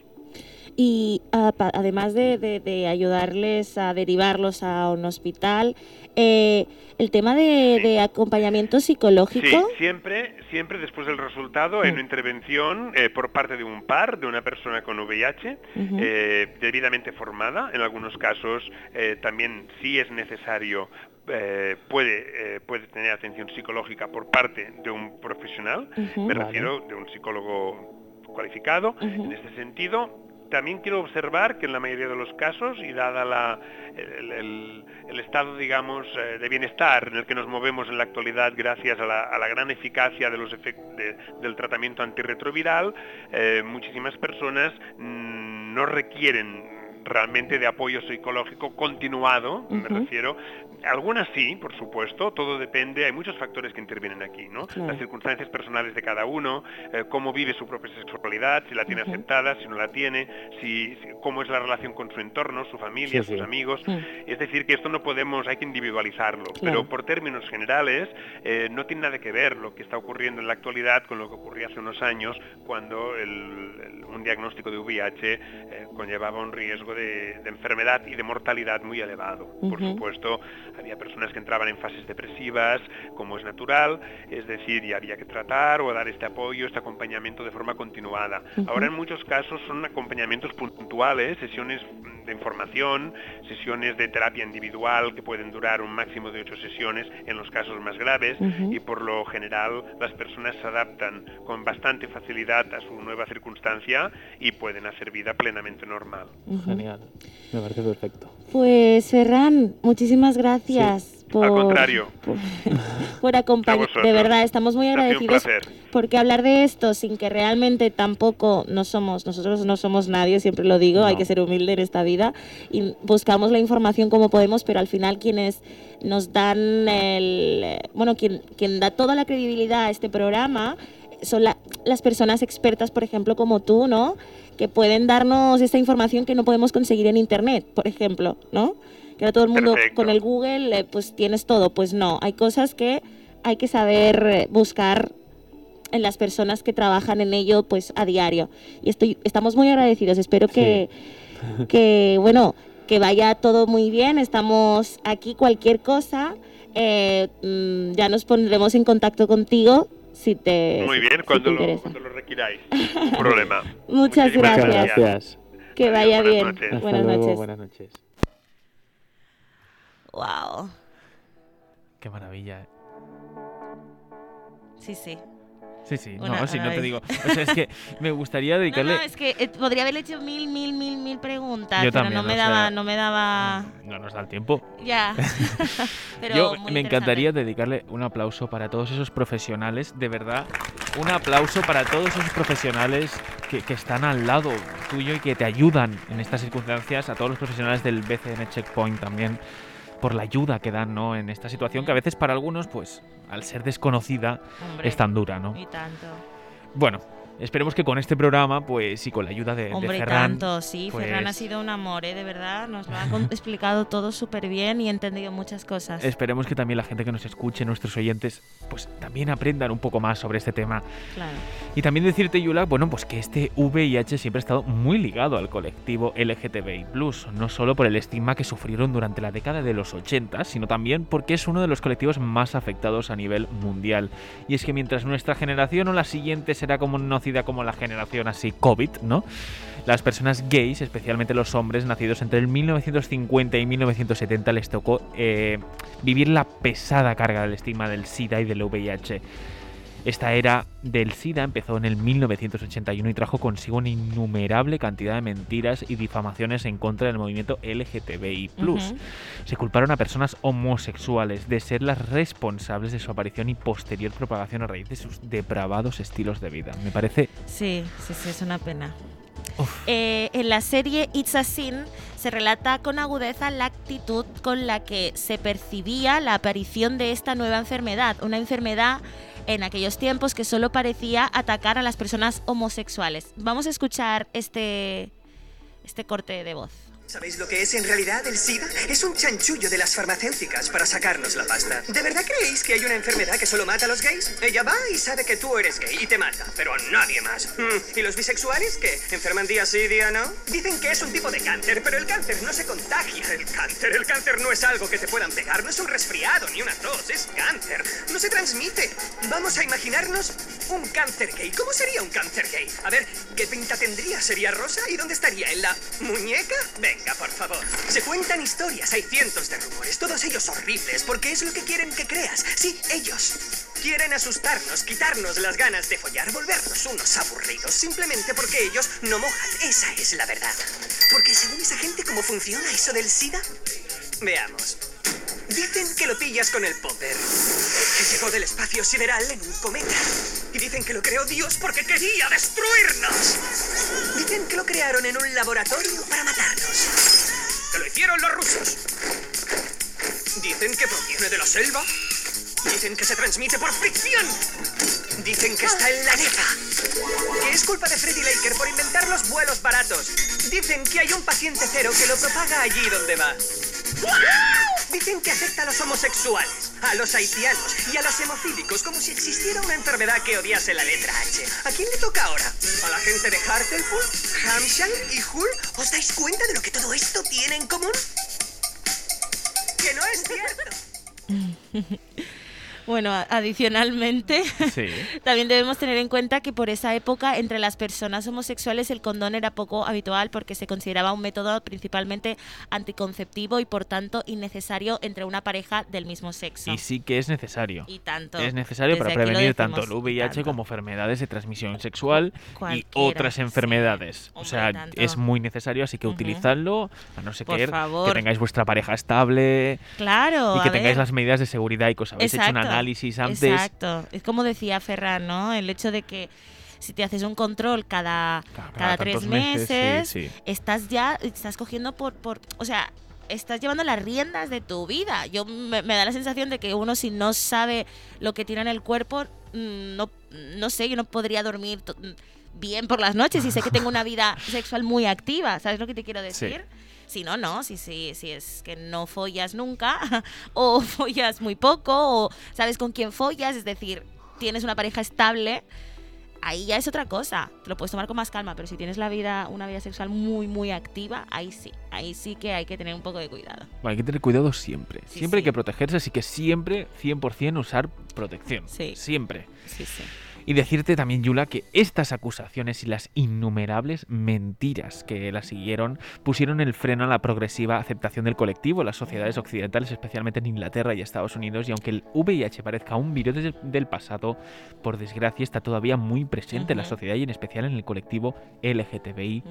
Y además de, ayudarles a derivarlos a un hospital, eh, el tema de, acompañamiento psicológico. Sí, siempre, siempre después del resultado hay una intervención eh, por parte de un par, de una persona con VIH, eh, debidamente formada. En algunos casos también sí es necesario puede, puede tener atención psicológica por parte de un profesional, me refiero de un psicólogo cualificado. En este sentido, también quiero observar que en la mayoría de los casos, y dada la, el, estado, digamos, eh, de bienestar en el que nos movemos en la actualidad gracias a la, gran eficacia de los del tratamiento antirretroviral, eh, muchísimas personas mm, no requieren realmente de apoyo psicológico continuado, me refiero. Algunas sí, por supuesto, todo depende, hay muchos factores que intervienen aquí, ¿no? Las circunstancias personales de cada uno, eh, cómo vive su propia sexualidad, si la tiene aceptada, si no la tiene, si, cómo es la relación con su entorno, su familia, sus amigos. Es decir, que esto no podemos, hay que individualizarlo, pero por términos generales eh, no tiene nada que ver lo que está ocurriendo en la actualidad con lo que ocurría hace unos años cuando un diagnóstico de VIH eh, conllevaba un riesgo de, enfermedad y de mortalidad muy elevado. Por supuesto, había personas que entraban en fases depresivas, como es natural, es decir, y había que tratar o dar este apoyo, este acompañamiento de forma continuada. Ahora en muchos casos son acompañamientos puntuales, sesiones de información, sesiones de terapia individual que pueden durar un máximo de ocho sesiones en los casos más graves y por lo general las personas se adaptan con bastante facilidad a su nueva circunstancia y pueden hacer vida plenamente normal. Genial, me parece perfecto. Pues Ferran, muchísimas gracias. Por, Al contrario. Por, acompañar. De verdad, estamos muy agradecidos. Porque hablar de esto sin que realmente tampoco no somos, nosotros no somos nadie, siempre lo digo, hay que ser humilde en esta vida y buscamos la información como podemos, pero al final quienes nos dan el, bueno, quien, quien da toda la credibilidad a este programa son las personas expertas, por ejemplo, como tú, ¿no? Que pueden darnos esta información que no podemos conseguir en Internet, por ejemplo, ¿no? Que ahora todo el mundo con el Google, eh, pues tienes todo. Pues no, hay cosas que hay que saber eh, buscar en las personas que trabajan en ello pues a diario. Y estoy, estamos muy agradecidos. Espero que, que, bueno, que vaya todo muy bien. Estamos aquí, cualquier cosa. Eh, mm, ya nos pondremos en contacto contigo si te Muy bien, cuando, lo, cuando, lo, requiráis. problema. Muchas gracias. Que vaya bien. Buenas noches. Buenas noches. Wow. Qué maravilla. Sí, sí. Sí, sí, no, si no te digo. O sea, es que me gustaría dedicarle. No, no, es que eh, podría haberle hecho mil, mil, mil, mil preguntas, pero no me daba, no me daba. No nos da el tiempo. Ya. pero Yo me encantaría dedicarle un aplauso para todos esos profesionales, de verdad, un aplauso para todos esos profesionales que, que están al lado tuyo y que te ayudan en estas circunstancias, a todos los profesionales del BCN Checkpoint también por la ayuda que dan ¿no? en esta situación que a veces para algunos, pues, al ser desconocida, es tan dura, ¿no? Y tanto. Bueno, Esperemos que con este programa, pues, y con la ayuda de, Hombre, Ferran... tanto, sí. Pues Ferran ha sido un amor, ¿eh? De verdad. Nos lo ha explicado todo súper bien y he entendido muchas cosas. Esperemos que también la gente que nos escuche, nuestros oyentes, pues también aprendan un poco más sobre este tema. Claro. Y también decirte, Yula, bueno, pues que este VIH siempre ha estado muy ligado al colectivo LGTBI+, no solo por el estigma que sufrieron durante la década de los 80, sino también porque es uno de los colectivos más afectados a nivel mundial. Y es que mientras nuestra generación o la siguiente será como conocida como la generación así COVID, ¿no? Las personas gays, especialmente los hombres nacidos entre el 1950 y 1970, les tocó eh, vivir la pesada carga del estigma del SIDA y del VIH. Esta era del SIDA empezó en el 1981 y trajo consigo una innumerable cantidad de mentiras y difamaciones en contra del movimiento LGTBI. Se culparon a personas homosexuales de ser las responsables de su aparición y posterior propagación a raíz de sus depravados estilos de vida. Me parece. Sí, sí, sí, es una pena. Eh, en la serie It's a Sin se relata con agudeza la actitud con la que se percibía la aparición de esta nueva enfermedad, una enfermedad en aquellos tiempos que solo parecía atacar a las personas homosexuales. Vamos a escuchar este, este corte de voz. ¿Sabéis lo que es en realidad el SIDA? Es un chanchullo de las farmacéuticas para sacarnos la pasta. ¿De verdad creéis que hay una enfermedad que solo mata a los gays? Ella va y sabe que tú eres gay y te mata, pero a nadie más. Hmm, ¿Y los bisexuales qué? ¿Enferman día sí, día no? Dicen que es un tipo de cáncer, pero el cáncer no se contagia. El cáncer, el cáncer no es algo que te puedan pegar, no es un resfriado ni una tos, es cáncer. No se transmite. Vamos a imaginarnos un cáncer gay. ¿Cómo sería un cáncer gay? A ver, ¿qué pinta tendría? ¿Sería rosa? ¿Y dónde estaría? ¿En la muñeca? Venga por favor. Se cuentan historias, hay cientos de rumores, todos ellos horribles, porque es lo que quieren que creas. Sí, ellos. Quieren asustarnos, quitarnos las ganas de follar, volvernos unos aburridos, simplemente porque ellos no mojan. Esa es la verdad. Porque según esa gente, ¿cómo funciona eso del SIDA? Veamos. Dicen que lo pillas con el popper, que llegó del espacio sideral en un cometa. Y dicen que lo creó Dios porque quería destruirnos. Dicen que lo crearon en un laboratorio para matarnos. Que lo hicieron los rusos. Dicen que proviene de la selva. Dicen que se transmite por fricción. Dicen que está en la neta. Que es culpa de Freddy Laker por inventar los vuelos baratos. Dicen que hay un paciente cero que lo propaga allí donde va. Dicen que afecta a los homosexuales, a los haitianos y a los hemofílicos como si existiera una enfermedad que odiase la letra H. ¿A quién le toca ahora? ¿A la gente de Hartlepool, Hampshire y Hull? ¿Os dais cuenta de lo que todo esto tiene en común? Que no es cierto. Bueno, adicionalmente, también debemos tener en cuenta que por esa época entre las personas homosexuales el condón era poco habitual porque se consideraba un método principalmente anticonceptivo y por tanto innecesario entre una pareja del mismo sexo. Y sí que es necesario. Y tanto. Es necesario para prevenir tanto el VIH como enfermedades de transmisión sexual y otras enfermedades. O sea, es muy necesario, así que utilizadlo, a no ser que, que tengáis vuestra pareja estable. Claro. Y que tengáis las medidas de seguridad y cosas. Habéis hecho una análisis antes. Exacto. Es como decía Ferran, ¿no? El hecho de que si te haces un control cada, cada, tres meses, estás ya, estás cogiendo por, por, o sea, estás llevando las riendas de tu vida. Yo me, da la sensación de que uno si no sabe lo que tiene en el cuerpo, mm, no, no sé, yo no podría dormir bien por las noches y sé que tengo una vida sexual muy activa, ¿sabes lo que te quiero decir? Si no, no, si, si, si es que no follas nunca o follas muy poco o sabes con quién follas, es decir, tienes una pareja estable, ahí ya es otra cosa. Te lo puedes tomar con más calma, pero si tienes la vida, una vida sexual muy, muy activa, ahí sí. Ahí sí que hay que tener un poco de cuidado. Bueno, hay que tener cuidado siempre. siempre hay que protegerse, así que siempre, 100% usar protección. Sí. Siempre. Sí, sí. Y decirte también, Yula, que estas acusaciones y las innumerables mentiras que la siguieron pusieron el freno a la progresiva aceptación del colectivo las sociedades occidentales, especialmente en Inglaterra y Estados Unidos. Y aunque el VIH parezca un virus del pasado, por desgracia está todavía muy presente en la sociedad y en especial en el colectivo LGTBI.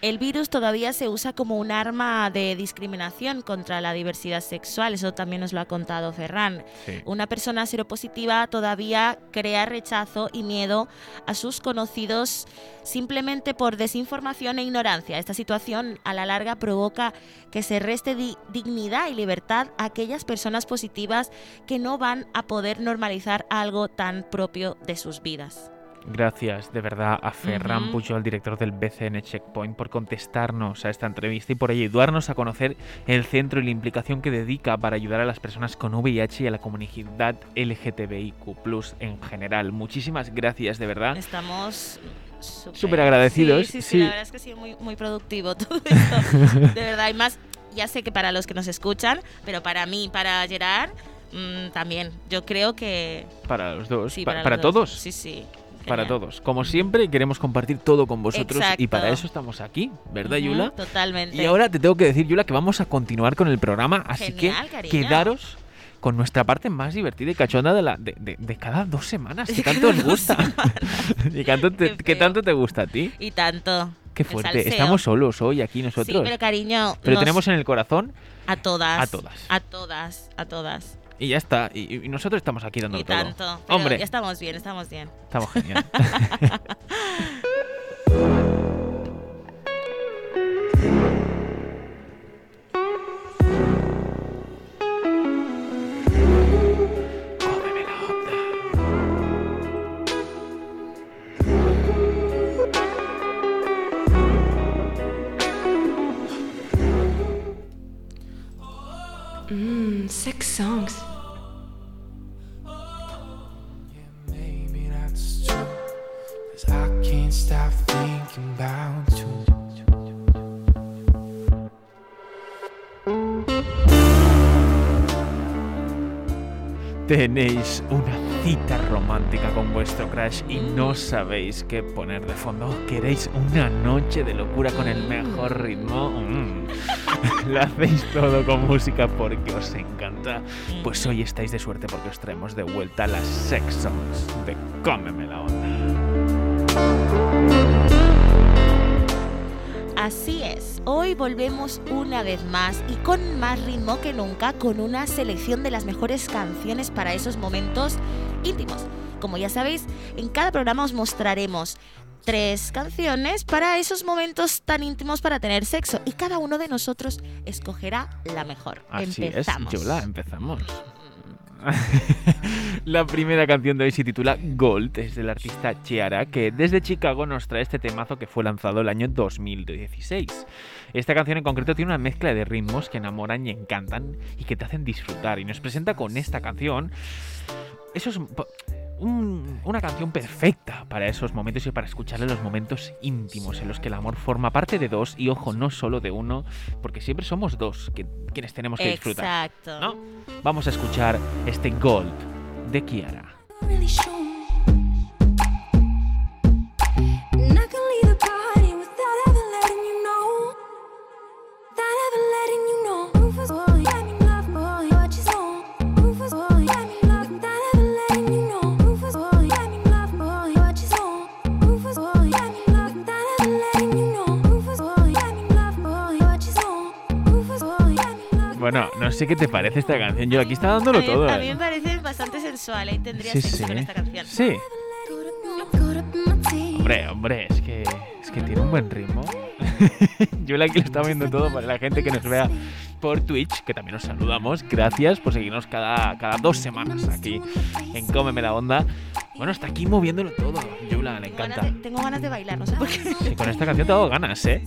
El virus todavía se usa como un arma de discriminación contra la diversidad sexual, eso también nos lo ha contado Ferran. Una persona seropositiva todavía crea rechazo y miedo a sus conocidos simplemente por desinformación e ignorancia. Esta situación a la larga provoca que se reste dignidad y libertad a aquellas personas positivas que no van a poder normalizar algo tan propio de sus vidas. Gracias de verdad a Ferran Pujol, director del BCN Checkpoint, por contestarnos a esta entrevista y por ayudarnos a conocer el centro y la implicación que dedica para ayudar a las personas con VIH y a la comunidad LGTBIQ en general. Muchísimas gracias de verdad. Estamos súper agradecidos. Sí, sí, la verdad es que ha sido muy, muy productivo todo esto. de verdad, y más, ya sé que para los que nos escuchan, pero para mí, para Gerard, mm, también. Yo creo que... Para los dos. para, todos. Sí, sí para todos. Como siempre, queremos compartir todo con vosotros y para eso estamos aquí, ¿verdad, Yula? Totalmente. Y ahora te tengo que decir, Yula, que vamos a continuar con el programa, así que quedaros con nuestra parte más divertida y cachonda de, la, de, cada dos semanas, que tanto os gusta. y tanto te, ¿Qué tanto te gusta a ti? Y tanto. Qué fuerte. Estamos solos hoy aquí nosotros. Sí, pero cariño. Pero tenemos en el corazón. A todas. A todas. A todas. A todas. Y ya está. Y, nosotros estamos aquí dando y todo. tanto. Hombre. Ya estamos bien, estamos bien. Estamos genial. Mmm, six songs. Tenéis una cita romántica con vuestro crush y no sabéis qué poner de fondo. ¿Queréis una noche de locura con el mejor ritmo? Mm. Lo hacéis todo con música porque os encanta. Pues hoy estáis de suerte porque os traemos de vuelta las sex songs de Cómeme la onda. Así es, hoy volvemos una vez más y con más ritmo que nunca con una selección de las mejores canciones para esos momentos íntimos. Como ya sabéis, en cada programa os mostraremos tres canciones para esos momentos tan íntimos para tener sexo y cada uno de nosotros escogerá la mejor. Así empezamos. es, empezamos. la primera canción de hoy se titula Gold, es del artista Chiara, que desde Chicago nos trae este temazo que fue lanzado el año 2016. Esta canción en concreto tiene una mezcla de ritmos que enamoran y encantan y que te hacen disfrutar. Y nos presenta con esta canción esos una canción perfecta para esos momentos y para escucharle los momentos íntimos en los que el amor forma parte de dos y ojo, no solo de uno, porque siempre somos dos quienes tenemos que disfrutar. Exacto. ¿no? Vamos a escuchar este Gold de Kiara. Bueno, no sé qué te parece esta canción. Yo aquí está dándolo todo. A mí ¿eh? me parece bastante sensual. y tendría sí, sí. con esta canción. Sí. Hombre, hombre, es que, es que tiene un buen ritmo. Yo la que lo está viendo todo para la gente que nos vea por Twitch, que también nos saludamos. Gracias por seguirnos cada, cada dos semanas aquí en Cómeme la Onda. Bueno, está aquí moviéndolo todo. Yula, le Tengo ganas, encanta. de, tengo ganas de bailar, no sé por qué. Sí, con esta canción tengo ganas, ¿eh?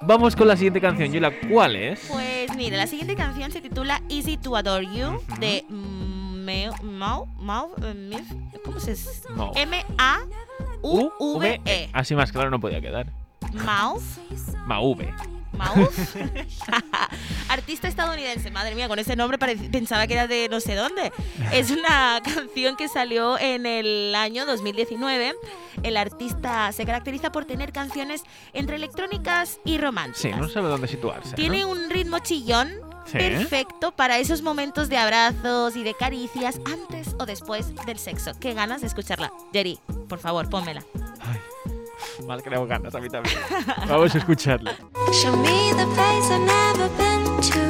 Vamos con la siguiente canción, Yula. ¿Cuál es? Pues mira, la siguiente canción se titula Easy to Adore You de Mau, Mau, Mau, eh, ¿cómo se? Mau. M-A-U-V-E. Así más claro no podía quedar. Mau, Mauve. Artista estadounidense, madre mía, con ese nombre pensaba que era de no sé dónde. Es una canción que salió en el año 2019. El artista se caracteriza por tener canciones entre electrónicas y Sí, románticas. no sabe dónde situarse. ¿no? Tiene un ritmo chillón Sí. perfecto para esos momentos de abrazos y de caricias antes o después del sexo. Qué ganas de escucharla. Jerry, por favor, pónmela. Mal que le ganas a mí también. Vamos a escucharla. Show me the place I've never been to.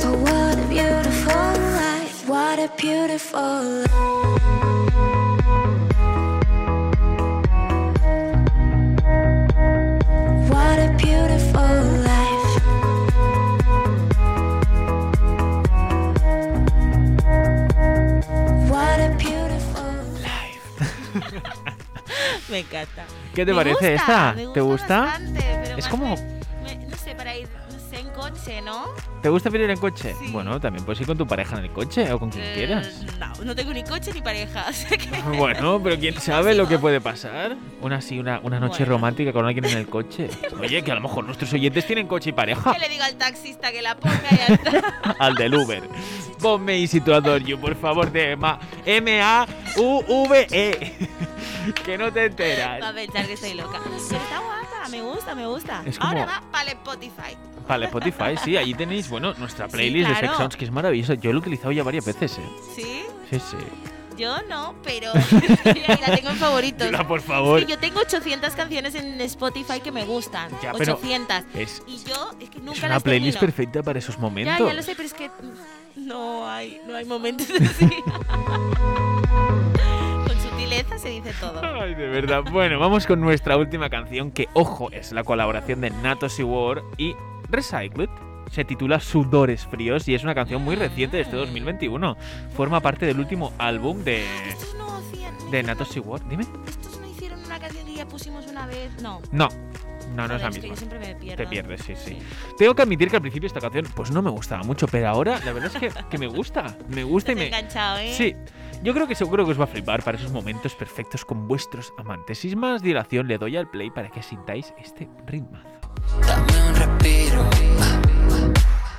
But what a beautiful life, what a beautiful life. Me encanta. ¿Qué te Me parece gusta, esta? me ¿Te gusta? bastante, pero Es como- me- no sé, para ir, no sé, en coche, ¿no? ¿Te gusta venir en coche? Sí. Bueno, también puedes ir con tu pareja en el coche o con quien Eh, quieras. No, no tengo ni coche ni pareja. o sea que- Bueno, pero quién sabe lo que puede pasar. Una así, una, una noche Bueno. romántica con alguien en el coche. Oye, que a lo mejor nuestros oyentes tienen coche y pareja. Que le diga al taxista que la ponga y está. Al del Uber. Ponme Easy to Adore You, por favor, de Ma- M-A-U-V-E. que no te Va a enteras. pensar que estoy loca. Pero está guapa, me gusta, me gusta. Es Ahora como- va para el Spotify. Vale, Spotify, sí, allí tenéis, bueno, nuestra playlist de claro. Sex Sounds, que es maravillosa. Yo lo he utilizado ya varias veces, ¿eh? ¿Sí? Sí, sí. Yo no, pero la tengo en favoritos. Yula, por favor. yo tengo 800 canciones en Spotify que me gustan. Ya, pero 800. Es, Y yo es que nunca es una las playlist termino. perfecta para esos momentos. Ya, ya lo sé, pero es que no hay, no hay momentos así. Con sutileza se dice todo. Ay, de verdad. Bueno, vamos con nuestra última canción, que, ojo, es la colaboración de Natos y War y Recycled. Se titula Sudores Fríos y es una canción muy reciente de este 2021. Forma parte del último álbum de, de Natos y. Dime. Estos no hicieron una canción que ya pusimos una vez. No. No, no, no es la que misma. yo siempre me pierdo. Te pierdes, sí, sí. Tengo que admitir que al principio esta canción pues no me gustaba mucho, pero ahora la verdad es que, que me gusta. Me gusta y me... enganchado, ¿eh? Sí, yo creo que seguro que os va a flipar para esos momentos perfectos con vuestros amantes. Sin más dilación, le doy al play para que sintáis este ritmazo. Dame un respiro.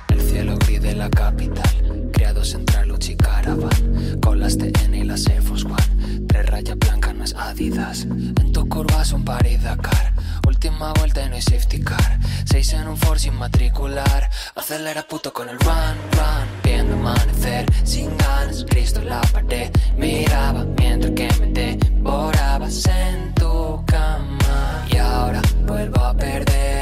El cielo gris de la capital. Criados entre Luch y Caravan. Con las TN y las Air. Tres rayas blancas no es Adidas. En tu curva es un Paris Dakar. Última vuelta y no safety car. Seis en un Ford sin matricular. Acelera puto con el run, run. Viendo amanecer sin ganas. Cristo en la pared. Miraba mientras que me devorabas en tu cama. Y ahora vuelvo a perder.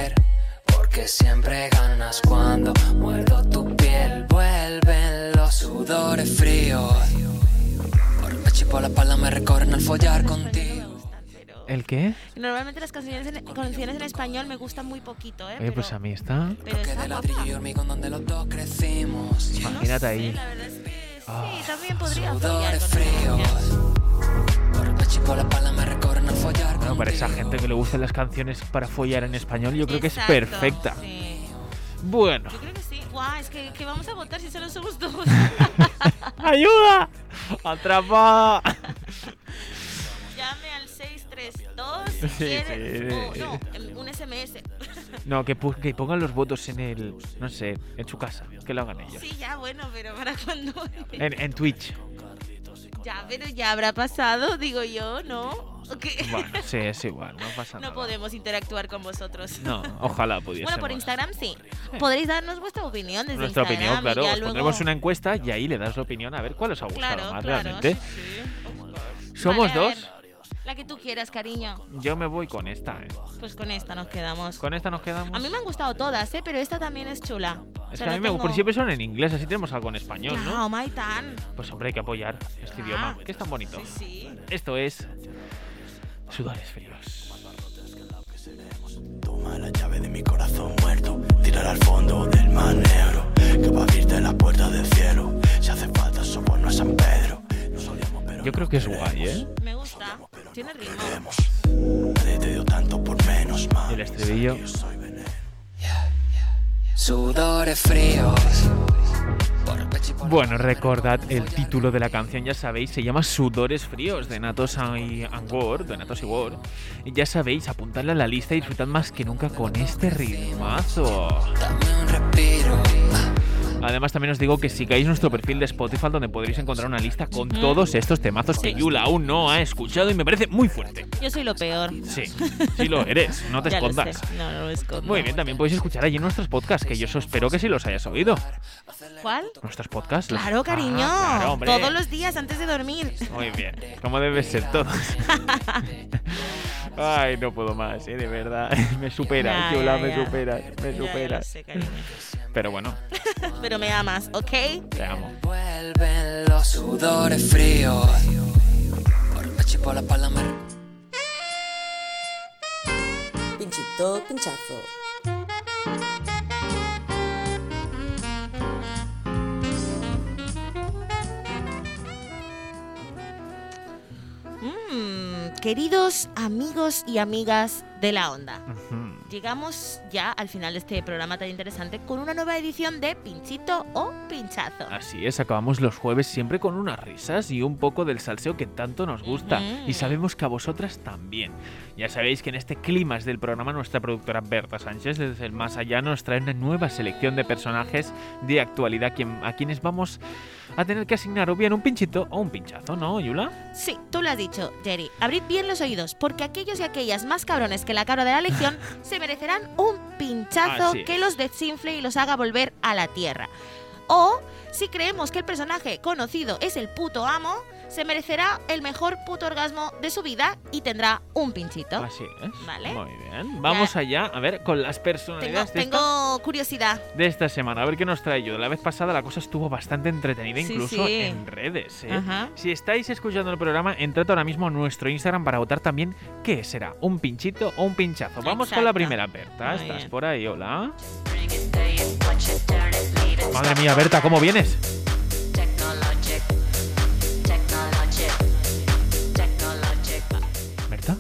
Porque siempre ganas cuando muerdo tu piel. Vuelven los sudores fríos. Por el pecho y por la espalda me recorren al follar contigo. ¿El qué? Normalmente las canciones en, canciones en español me gustan muy poquito, ¿eh? Eh, pues a mí está. pero Bloque está de guapa. ladrillo y hormigón donde los dos crecimos. No Imagínate sé, ahí. La verdad es que Ah. sí, también podría Sudores fríos. ella. Por el pecho y por la espalda Bueno, para esa gente que le gustan las canciones para follar en español, yo creo que es Exacto, perfecta. sí. Bueno, Yo creo que sí. Guau, es que, que vamos a votar si solo somos dos. ¡ayuda! ¡Atrapada! Llame al 632 si Sí, sí, no, un SMS. No, que, que pongan los votos en el. No sé, en su casa. Que lo hagan ellos. Sí, ya, bueno, pero para cuando. En, en Twitch. Ya, pero ya habrá pasado, digo yo, ¿no? Bueno, sí, es igual, no pasa No nada. podemos interactuar con vosotros. No, ojalá pudiésemos. Bueno, por Instagram sí. Podréis darnos vuestra opinión desde Nuestra Instagram. opinión, y claro. luego- pondremos una encuesta y ahí le das la opinión a ver cuál os ha gustado Claro, más claro. realmente. sí, sí. Somos Vale, dos. La que tú quieras, cariño. Yo me voy con esta, ¿eh? Pues con esta nos quedamos. Con esta nos quedamos. A mí me han gustado todas, ¿eh? Pero esta también es chula. Es que a mí no me tengo- por siempre son en inglés, así tenemos algo en español, Claro, ¿no? Maitan. Pues hombre, hay que apoyar este Ah. idioma, que es tan bonito. Sí, sí. Esto es Sudores Fríos. Toma Toma la llave de mi corazón muerto. Tirar al fondo del mar negro. Que va a abrirte la puerta del cielo. Si hace falta, soborno a San Pedro. Nos odiamos, pero Yo creo que es guay, ¿eh? Me gusta. Tiene ritmo. queremos. Nadie te dio tanto por menos mal. El estribillo. Yo soy veneno. Sudores fríos. Bueno, recordad el título de la canción, ya sabéis, se llama Sudores Fríos de Natos y Ward, de Natos y Ward. Y ya sabéis, apuntadla a la lista y disfrutad más que nunca con este ritmazo. Dame un respiro. Además, también os digo que sigáis nuestro perfil de Spotify donde podréis encontrar una lista con todos estos temazos que. Yula aún no ha escuchado y me parece muy fuerte. Yo soy lo peor. Sí, sí lo eres, no te Ya escondas. No, no lo escondo. Muy bien, también podéis escuchar allí nuestros podcasts, que yo espero que sí los hayas oído. ¿Cuál? Nuestros podcasts. los- Claro, cariño. Ah, claro, hombre. Todos los días antes de dormir. Muy bien, como debe ser todos. Ay, no puedo más, ¿eh? de verdad. Me superas, Ya, Yula, me ya. superas, me Ya, ya lo superas. sé, cariño. Pero bueno, Pero me amas, ¿ok? te amo. Vuelven los sudores fríos. Por y por la me Pinchito, pinchazo. Mm, queridos amigos y amigas de la onda. Llegamos ya al final de este programa tan interesante con una nueva edición de Pinchito o Pinchazo. Así es, acabamos los jueves siempre con unas risas y un poco del salseo que tanto nos gusta. Y sabemos que a vosotras también. Ya sabéis que en este clima del programa nuestra productora Berta Sánchez desde el más allá nos trae una nueva selección de personajes de actualidad a quienes vamos a tener que asignar o bien un pinchito o un pinchazo, ¿no, Yula? Sí, tú lo has dicho, Jerry. Abrid bien los oídos, porque aquellos y aquellas más cabrones que la cabra de la legión se merecerán un pinchazo Así es. que los desinfle y los haga volver a la tierra. O, si creemos que el personaje conocido es el puto amo, se merecerá el mejor puto orgasmo de su vida y tendrá un pinchito. Así es. Vale. Muy bien. Vamos allá, a ver, con las Tengo, personalidades de, esta, tengo curiosidad. de esta semana. A ver qué nos trae yo. La vez pasada la cosa estuvo bastante entretenida, Sí, incluso sí. en redes. ¿eh? Ajá. Si estáis escuchando el programa, entrad ahora mismo a nuestro Instagram para votar también qué será, un pinchito o un pinchazo. Vamos con la primera, Berta. Muy ¿Estás bien. por ahí? Hola. Madre mía, Berta, ¿cómo vienes?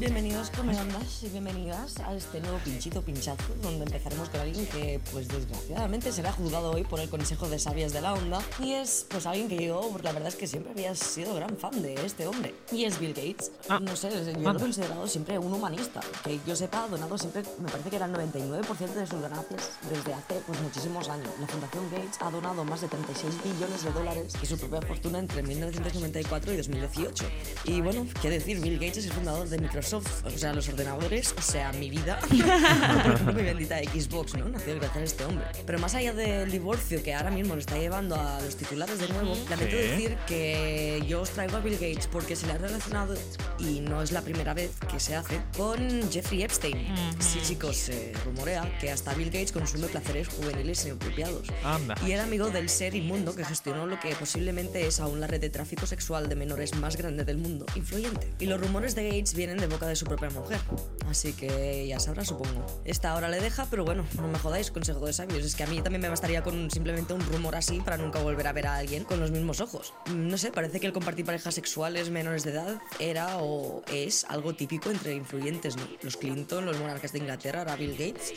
Bienvenidos come ondas y bienvenidas a este nuevo pinchito pinchazo, donde empezaremos con alguien que, pues desgraciadamente, será juzgado hoy por el Consejo de Sabias de la Onda. Y es, pues, alguien que yo, la verdad es que siempre había sido gran fan de este hombre. Y es Bill Gates. Ah, No sé, yo lo he considerado siempre un humanista. Que yo sepa, ha donado siempre, me parece que era el 99% de sus ganancias desde hace, pues, muchísimos años. La Fundación Gates ha donado más de 36 billones de dólares y su propia fortuna entre 1994 y 2018. Y bueno, qué decir, Bill Gates es el fundador de Microsoft, o sea, los ordenadores, o sea, mi vida, mi bendita Xbox, ¿no? Nació gracias a este hombre. Pero más allá del divorcio que ahora mismo lo está llevando a los titulares de nuevo, lamento Sí. decir que yo os traigo a Bill Gates porque se le ha relacionado, y no es la primera vez que se hace, con Jeffrey Epstein. Sí, chicos, se rumorea que hasta Bill Gates consume placeres juveniles inapropiados. Anda. Y era amigo del ser inmundo que gestionó lo que posiblemente es aún la red de tráfico sexual de menores más grande del mundo, influyente. Y los rumores de Gates vienen de boca de su propia mujer. Así que ya sabrá, supongo. Esta ahora le deja, pero bueno, no me jodáis, consejo de sabios. Es que a mí también me bastaría con simplemente un rumor así para nunca volver a ver a alguien con los mismos ojos. Mm, No sé, parece que el compartir parejas sexuales menores de edad era o es algo típico entre influyentes, ¿no? Los Clinton, los monarcas de Inglaterra, ahora Bill Gates.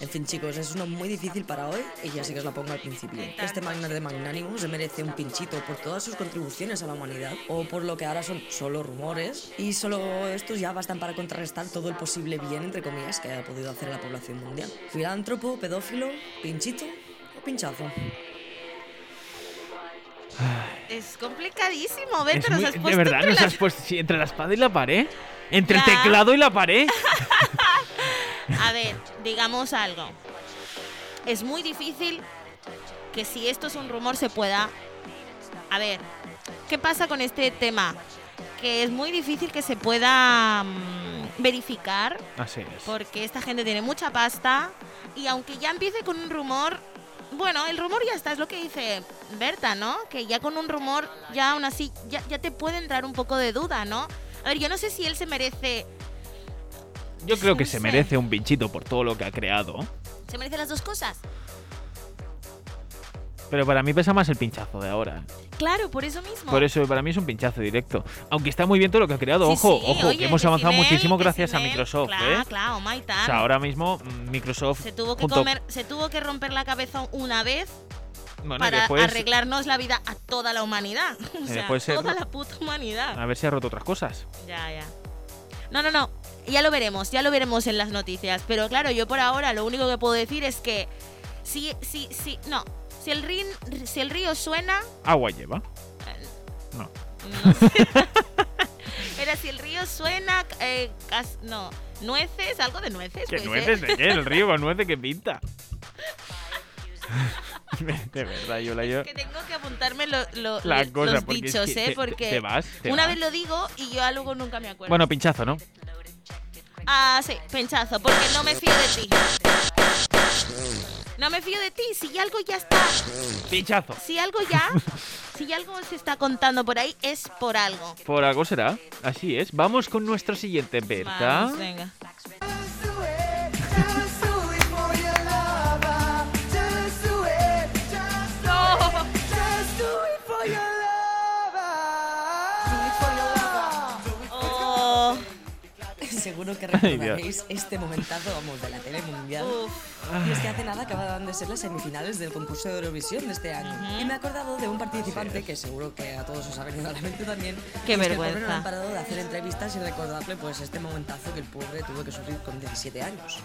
En fin, chicos, es uno muy difícil para hoy y ya sí que os la pongo al principio. Este magnate magnánimo se merece un pinchito por todas sus contribuciones a la humanidad o por lo que ahora son solo rumores y solo estos ya para contrarrestar todo el posible bien, entre comillas, que haya podido hacer a la población mundial. Filántropo, pedófilo, pinchito o pinchazo. Es complicadísimo, nos has de puesto verdad, entre nos has puesto sí, entre la espada y la pared. Entre el teclado y la pared. A ver, digamos algo. Es muy difícil que si esto es un rumor se pueda... A ver, ¿qué pasa con este tema? Que es muy difícil que se pueda mm, verificar Así es. porque esta gente tiene mucha pasta y aunque ya empiece con un rumor, bueno, el rumor ya está, es lo que dice Berta, ¿no? Que ya con un rumor, ya aún así, ya, ya te puede entrar un poco de duda, ¿no? A ver, yo no sé si él se merece Yo creo que se merece un pinchito por todo lo que ha creado. ¿Se merecen las dos cosas? Pero para mí pesa más el pinchazo de ahora. Claro, por eso mismo. Por eso para mí es un pinchazo directo. Aunque está muy bien todo lo que ha creado. Sí, ojo, sí, ojo, oye, que hemos avanzado Decibel, muchísimo gracias a Microsoft, claro, ¿eh? Claro. O sea, ahora mismo mm, Microsoft se tuvo que junto- comer, se tuvo que romper la cabeza una vez bueno, para después, arreglarnos la vida a toda la humanidad. O sea, toda la puta humanidad. a ver si ha roto otras cosas. Ya, ya. No, no, no. Ya lo veremos, ya lo veremos en las noticias. Pero claro, yo por ahora lo único que puedo decir es que si, si, si, no. Si el, rin, si el río suena, Agua lleva. No. no sé. Era si el río suena, eh, cas- no, nueces, algo de nueces. ¿Qué nueces ser. de qué? El río con nueces que pinta. de verdad, yo la yo. Que tengo que apuntarme lo- lo- La lo- cosa, los es dichos, que ¿eh? te- Porque te vas, te una vas. vez lo digo y yo luego nunca me acuerdo. Bueno, pinchazo, ¿no? Ah, sí, pinchazo, porque no me fío de ti. No me fío de ti, si algo ya está, Pinchazo. si algo ya, si algo se está contando por ahí, es por algo. Por algo será. Así es. Vamos con nuestro siguiente, Berta. Vamos, venga. Seguro que Ay, recordaréis este momentazo, vamos, de la tele mundial. uf. Y es que hace nada acababan de ser las semifinales del concurso de Eurovisión de este año. Y me he acordado de un participante que seguro que a todos os ha venido a la mente también. Qué y es que el vergüenza. pobre no han parado de hacer entrevistas y recordarle pues este momentazo que el pobre tuvo que sufrir con 17 años.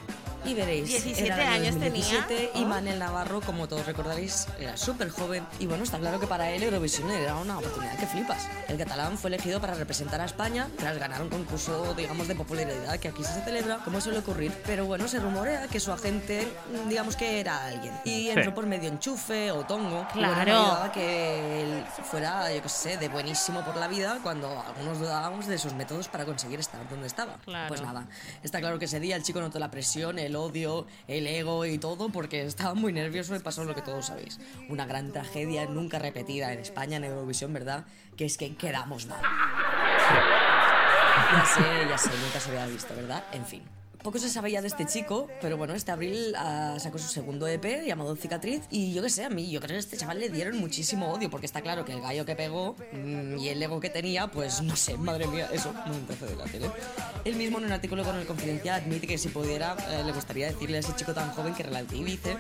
Y veréis, 17 era el año años tenía. 2017 y Oh. Manel Navarro, como todos recordaréis, era súper joven. Y bueno, está claro que para él Eurovisión era una oportunidad que flipas. El catalán fue elegido para representar a España tras ganar un concurso, digamos, de popularidad que aquí se celebra, como suele ocurrir. Pero bueno, se rumorea que su agente, digamos que era alguien. Y entró por medio enchufe o tongo. Y bueno, Claro. ayudaba que él fuera, yo qué sé, de buenísimo por la vida cuando algunos dudábamos de sus métodos para conseguir estar donde estaba. Claro. Pues nada, está claro que ese día el chico notó la presión, el odio, el ego y todo porque estaba muy nervioso y pasó lo que todos sabéis. Una gran tragedia nunca repetida en España en Eurovisión, ¿verdad? Que es que quedamos mal. Ya sé, ya sé, nunca se había visto, ¿verdad? En fin. Poco se sabía de este chico, pero bueno, este abril ah, sacó su segundo EP llamado Cicatriz y yo qué sé, a mí, yo creo que a este chaval le dieron muchísimo odio porque está claro que el gallo que pegó mm, y el ego que tenía, pues no sé, madre mía, eso, momentazo de la tele. Él mismo en un artículo con el Confidencial admite que si pudiera eh, le gustaría decirle a ese chico tan joven que relativice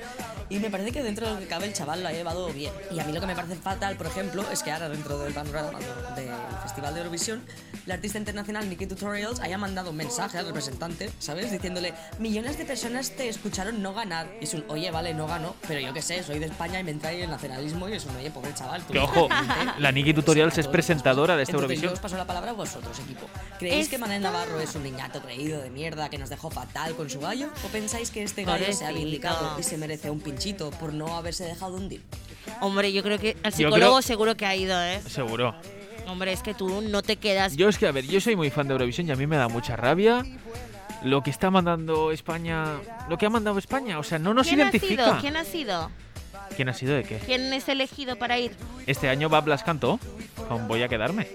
y me parece que dentro de lo que cabe el chaval lo ha llevado bien. Y a mí lo que me parece fatal, por ejemplo, es que ahora dentro del panorama del Festival de Eurovisión, la artista internacional Nikki Tutorials haya mandado un mensaje al representante, ¿sabes? Diciéndole, millones de personas te escucharon no ganar. Y es un, oye, vale, no ganó, pero yo qué sé, soy de España y me entra ahí el nacionalismo y es un, oye, pobre chaval. tú Que ojo, realmente la Nikki Tutorials se es mató". presentadora de esta Entonces, Eurovisión. Yo os paso la palabra a vosotros, equipo. ¿Creéis que Manel Navarro es un niñato creído de mierda que nos dejó fatal con su gallo? ¿O pensáis que este gallo se ha Pobrecito. vindicado y se merece un pinchito por no haberse dejado hundir? Hombre, yo creo que al Yo psicólogo creo- seguro que ha ido, ¿eh? Seguro. Hombre, es que tú no te quedas. Yo es que, a ver, yo soy muy fan de Eurovisión y a mí me da mucha rabia lo que está mandando España. Lo que ha mandado España. O sea, no nos ¿Quién ha identifica. sido? ¿Quién ha sido? ¿Quién ha sido de qué? ¿Quién es elegido para ir? Este año va Blas Cantó con Voy a quedarme.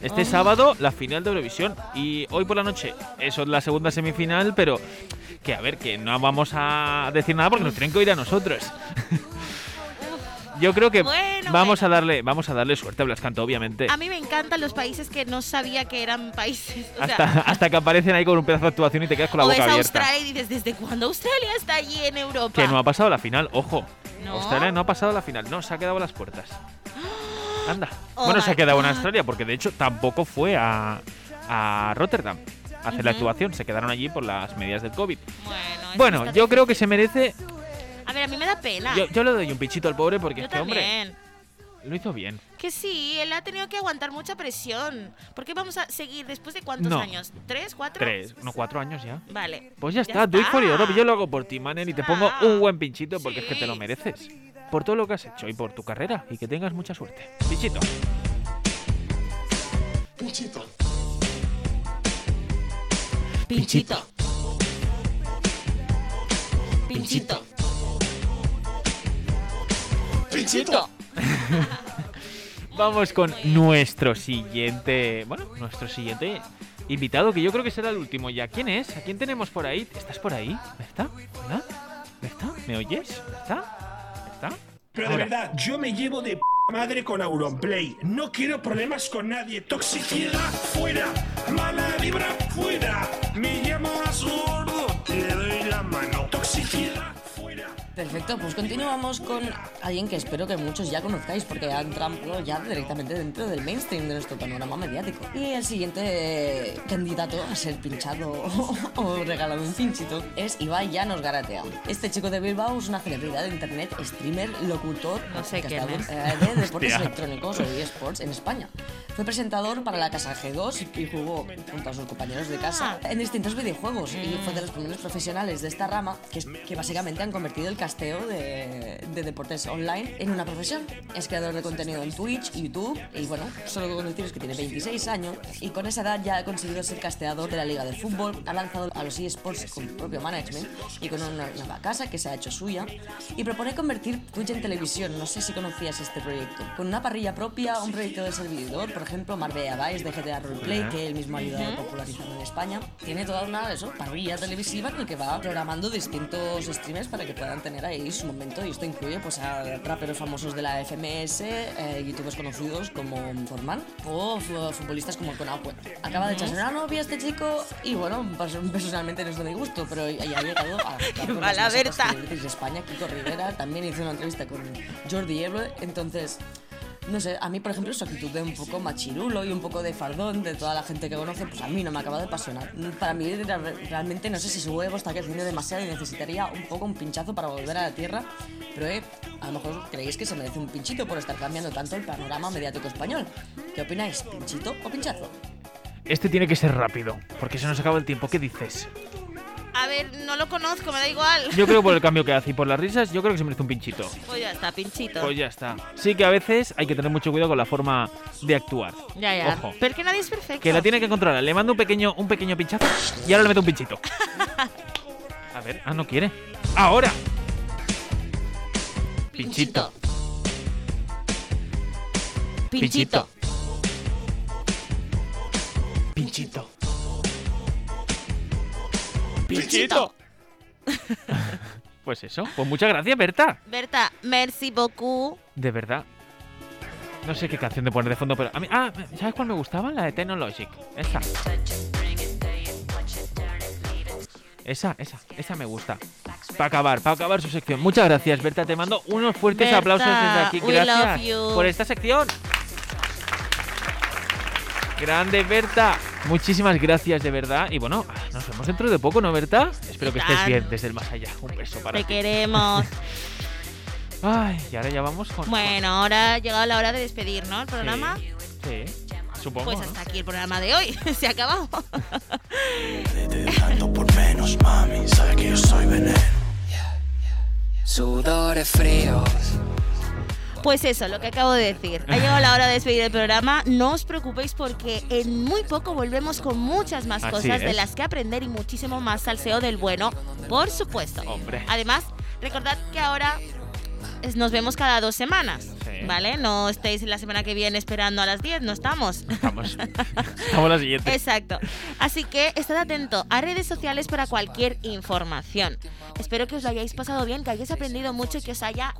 Este Oh. sábado la final de Eurovisión y hoy por la noche eso es la segunda semifinal, pero que a ver, que no vamos a decir nada porque nos tienen que oír a nosotros. Yo creo que Bueno, vamos bueno. a darle vamos a darle suerte a Blas Cantó, obviamente. A mí me encantan los países que no sabía que eran países. O sea, Hasta, hasta que aparecen ahí con un pedazo de actuación y te quedas con la o boca ves abierta. Australia y dices, ¿desde cuándo Australia está allí en Europa? Que no ha pasado la final, ojo. ¿No? Australia no ha pasado la final, no, se ha quedado a las puertas. Anda. Oh bueno, se ha quedado en God. Australia porque de hecho tampoco fue a, a Rotterdam a hacer la actuación. Se quedaron allí por las medidas del COVID. Bueno, Bueno, yo creo que se merece. A ver, a mí me da pena. Yo, yo le doy un pichito al pobre porque Yo es que, hombre, lo hizo bien. Que sí, él ha tenido que aguantar mucha presión. ¿Por qué vamos a seguir después de cuántos No. años? ¿Tres, cuatro? Tres, no, cuatro años ya. Vale. Pues ya, está, do it for. Yo lo hago por ti, Manel, y te pongo un buen pinchito porque es que te lo mereces. Por todo lo que has hecho y por tu carrera. Y que tengas mucha suerte. Pinchito. Pinchito. Pinchito. Pinchito. Pinchito. Vamos con nuestro siguiente. Bueno, nuestro siguiente invitado que yo creo que será el último ya. ¿Quién es? ¿A quién tenemos por ahí? ¿Estás por ahí? ¿Está? ¿Hola? ¿Está? ¿Me oyes? ¿Está? ¿Está? Pero de Ahora. verdad, yo me llevo de p madre con Auronplay. No quiero problemas con nadie. Toxicidad fuera. Mala vibra fuera. Me llamas gordo. Perfecto, pues continuamos con alguien que espero que muchos ya conozcáis porque ha entrado ya directamente dentro del mainstream de nuestro panorama mediático. Y el siguiente candidato a ser pinchado o regalado un pinchito es Ibai Llanos Garatea. Este chico de Bilbao es una celebridad de internet, streamer, locutor, No sé quién es. eh, de deportes Hostia. electrónicos o eSports en España. Fue presentador para la Casa G2 y jugó junto a sus compañeros de casa en distintos videojuegos y fue de los primeros profesionales de esta rama que, que básicamente han convertido el casteo de, de deportes online en una profesión. Es creador de contenido en Twitch, YouTube y bueno, solo con deciros que tiene 26 años y con esa edad ya ha conseguido ser casteador de la liga de fútbol, ha lanzado a los eSports con propio management y con una nueva casa que se ha hecho suya y propone convertir Twitch en televisión. No sé si conocías este proyecto. Con una parrilla propia, un proyecto de servidor, por ejemplo, Marbella Vice de GTA Roleplay, que él mismo ha ayudado a popularizar en España. Tiene toda una eso, parrilla televisiva en la que va programando distintos streamers para que puedan tener ahí su momento y esto incluye pues a raperos famosos de la FMS, eh, youtubers conocidos como Forman o fu- futbolistas como Conapue. Acaba de echarse una novia este chico y bueno, pues, personalmente no es de mi gusto, pero ya ha llegado a Qué con mala las más altas Berta. celebrities de España, Kiko Rivera, también hizo una entrevista con Jordi Evole, entonces no sé, a mí, por ejemplo, su actitud de un poco machirulo y un poco de fardón de toda la gente que conoce, pues a mí no me acaba de apasionar. Para mí, re- realmente, no sé si su huevo está creciendo demasiado y necesitaría un poco un pinchazo para volver a la tierra. Pero, eh, a lo mejor creéis que se merece un pinchito por estar cambiando tanto el panorama mediático español. ¿Qué opináis? ¿Pinchito o pinchazo? Este tiene que ser rápido, porque se nos acaba el tiempo. ¿Qué dices? A ver, no lo conozco, me da igual. Yo creo que por el cambio que hace y por las risas, yo creo que se merece un pinchito. Pues ya está, pinchito. Pues ya está. Sí que a veces hay que tener mucho cuidado con la forma de actuar. Ya, ya. Ojo. Pero que nadie es perfecto. Que la tiene que controlar. Le mando un pequeño, un pequeño pinchazo y ahora le meto un pinchito. A ver, ah, no quiere. ¡Ahora! Pinchito. Pinchito. Pinchito. Pinchito. Pues eso. Pues muchas gracias, Berta. Berta, merci beaucoup. De verdad. No sé qué canción de poner de fondo, pero a mí. Ah, ¿sabes cuál me gustaba? La de Technologic. Esa. Esa, esa, esa me gusta. Para acabar, para acabar su sección. Muchas gracias, Berta. Te mando unos fuertes Berta, aplausos desde aquí. we Gracias love you. por esta sección. Grande, Berta. Muchísimas gracias, de verdad. Y bueno, nos vemos dentro de poco, ¿no, Berta? Espero que estés bien desde el más allá. Un beso para Te ti. queremos. Ay, y ahora ya vamos con. bueno, ahora ha llegado la hora de despedir, ¿no? El programa. Sí, supongo. Pues ¿no? hasta aquí el programa de hoy. Se ha acabado. Tanto por menos, mami, que yo soy veneno. Sudores fríos. Pues eso, lo que acabo de decir. Ha llegado la hora de despedir el programa. No os preocupéis porque en muy poco volvemos con muchas más Así cosas de las que aprender y muchísimo más salseo del bueno, por supuesto. Hombre. Además, recordad que ahora nos vemos cada dos semanas. Sí. ¿Vale? No estéis la semana que viene esperando a las 10, no estamos. Estamos. Estamos la siguiente. Exacto. Así que estad atento a redes sociales para cualquier información. Espero que os lo hayáis pasado bien, que hayáis aprendido mucho y que os haya.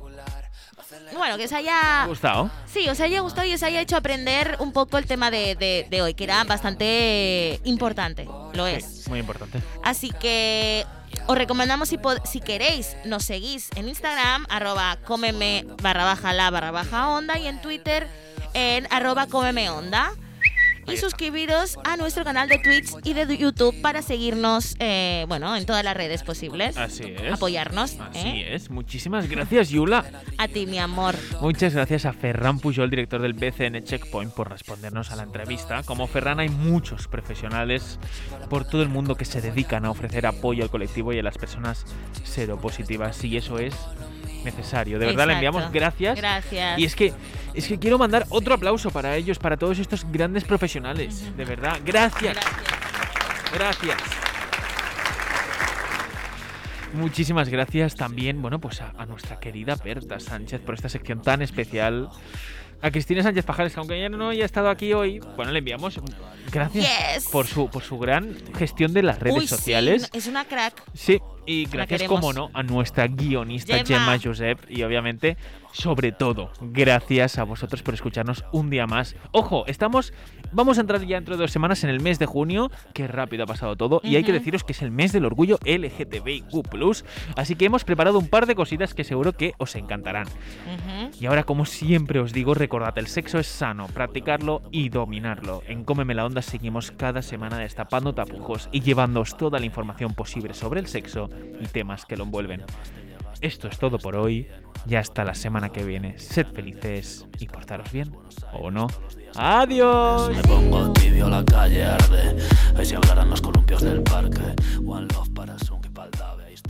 Bueno, que os haya. gustado? Sí, os haya gustado y os haya hecho aprender un poco el tema de, de- de hoy, que era bastante importante. Lo es. Sí, muy importante. Así que os recomendamos si, pod- si queréis, nos seguís en Instagram, arroba cómeme barra baja la barra baja onda y en Twitter en arroba cómeme onda. Y suscribiros a nuestro canal de Twitch y de YouTube para seguirnos, eh, bueno, en todas las redes posibles. Así es. Apoyarnos. Así ¿eh? es. Muchísimas gracias, Yula. A ti, mi amor. Muchas gracias a Ferran Pujol, director del BCN Checkpoint, por respondernos a la entrevista. Como Ferran hay muchos profesionales por todo el mundo que se dedican a ofrecer apoyo al colectivo y a las personas seropositivas. Y eso es necesario. De verdad, le enviamos gracias. Gracias. Y es que, es que quiero mandar otro aplauso para ellos, para todos estos grandes profesionales. De verdad, gracias. Gracias. Muchísimas gracias también, bueno, pues a, a nuestra querida Berta Sánchez por esta sección tan especial a Cristina Sánchez Pajares, que aunque ella no haya estado aquí hoy, bueno, le enviamos gracias Yes. por su por su gran gestión de las redes Uy, sí, sociales. es una crack. Sí, y gracias, como no, a nuestra guionista Gemma. Gemma Josep y obviamente, sobre todo, gracias a vosotros por escucharnos un día más. Ojo, estamos, vamos a entrar ya dentro de dos semanas en el mes de junio, qué rápido ha pasado todo, y hay que deciros que es el mes del orgullo LGTBIQ+, así que hemos preparado un par de cositas que seguro que os encantarán. Y ahora, como siempre os digo, recordad, el sexo es sano, practicarlo y dominarlo. En Cómeme la Onda seguimos cada semana destapando tapujos y llevándoos toda la información posible sobre el sexo y temas que lo envuelven. Esto es todo por hoy. Ya hasta la semana que viene. Sed felices y portaros bien. ¿O no? ¡Adiós! Me pongo tibio, la calle arde.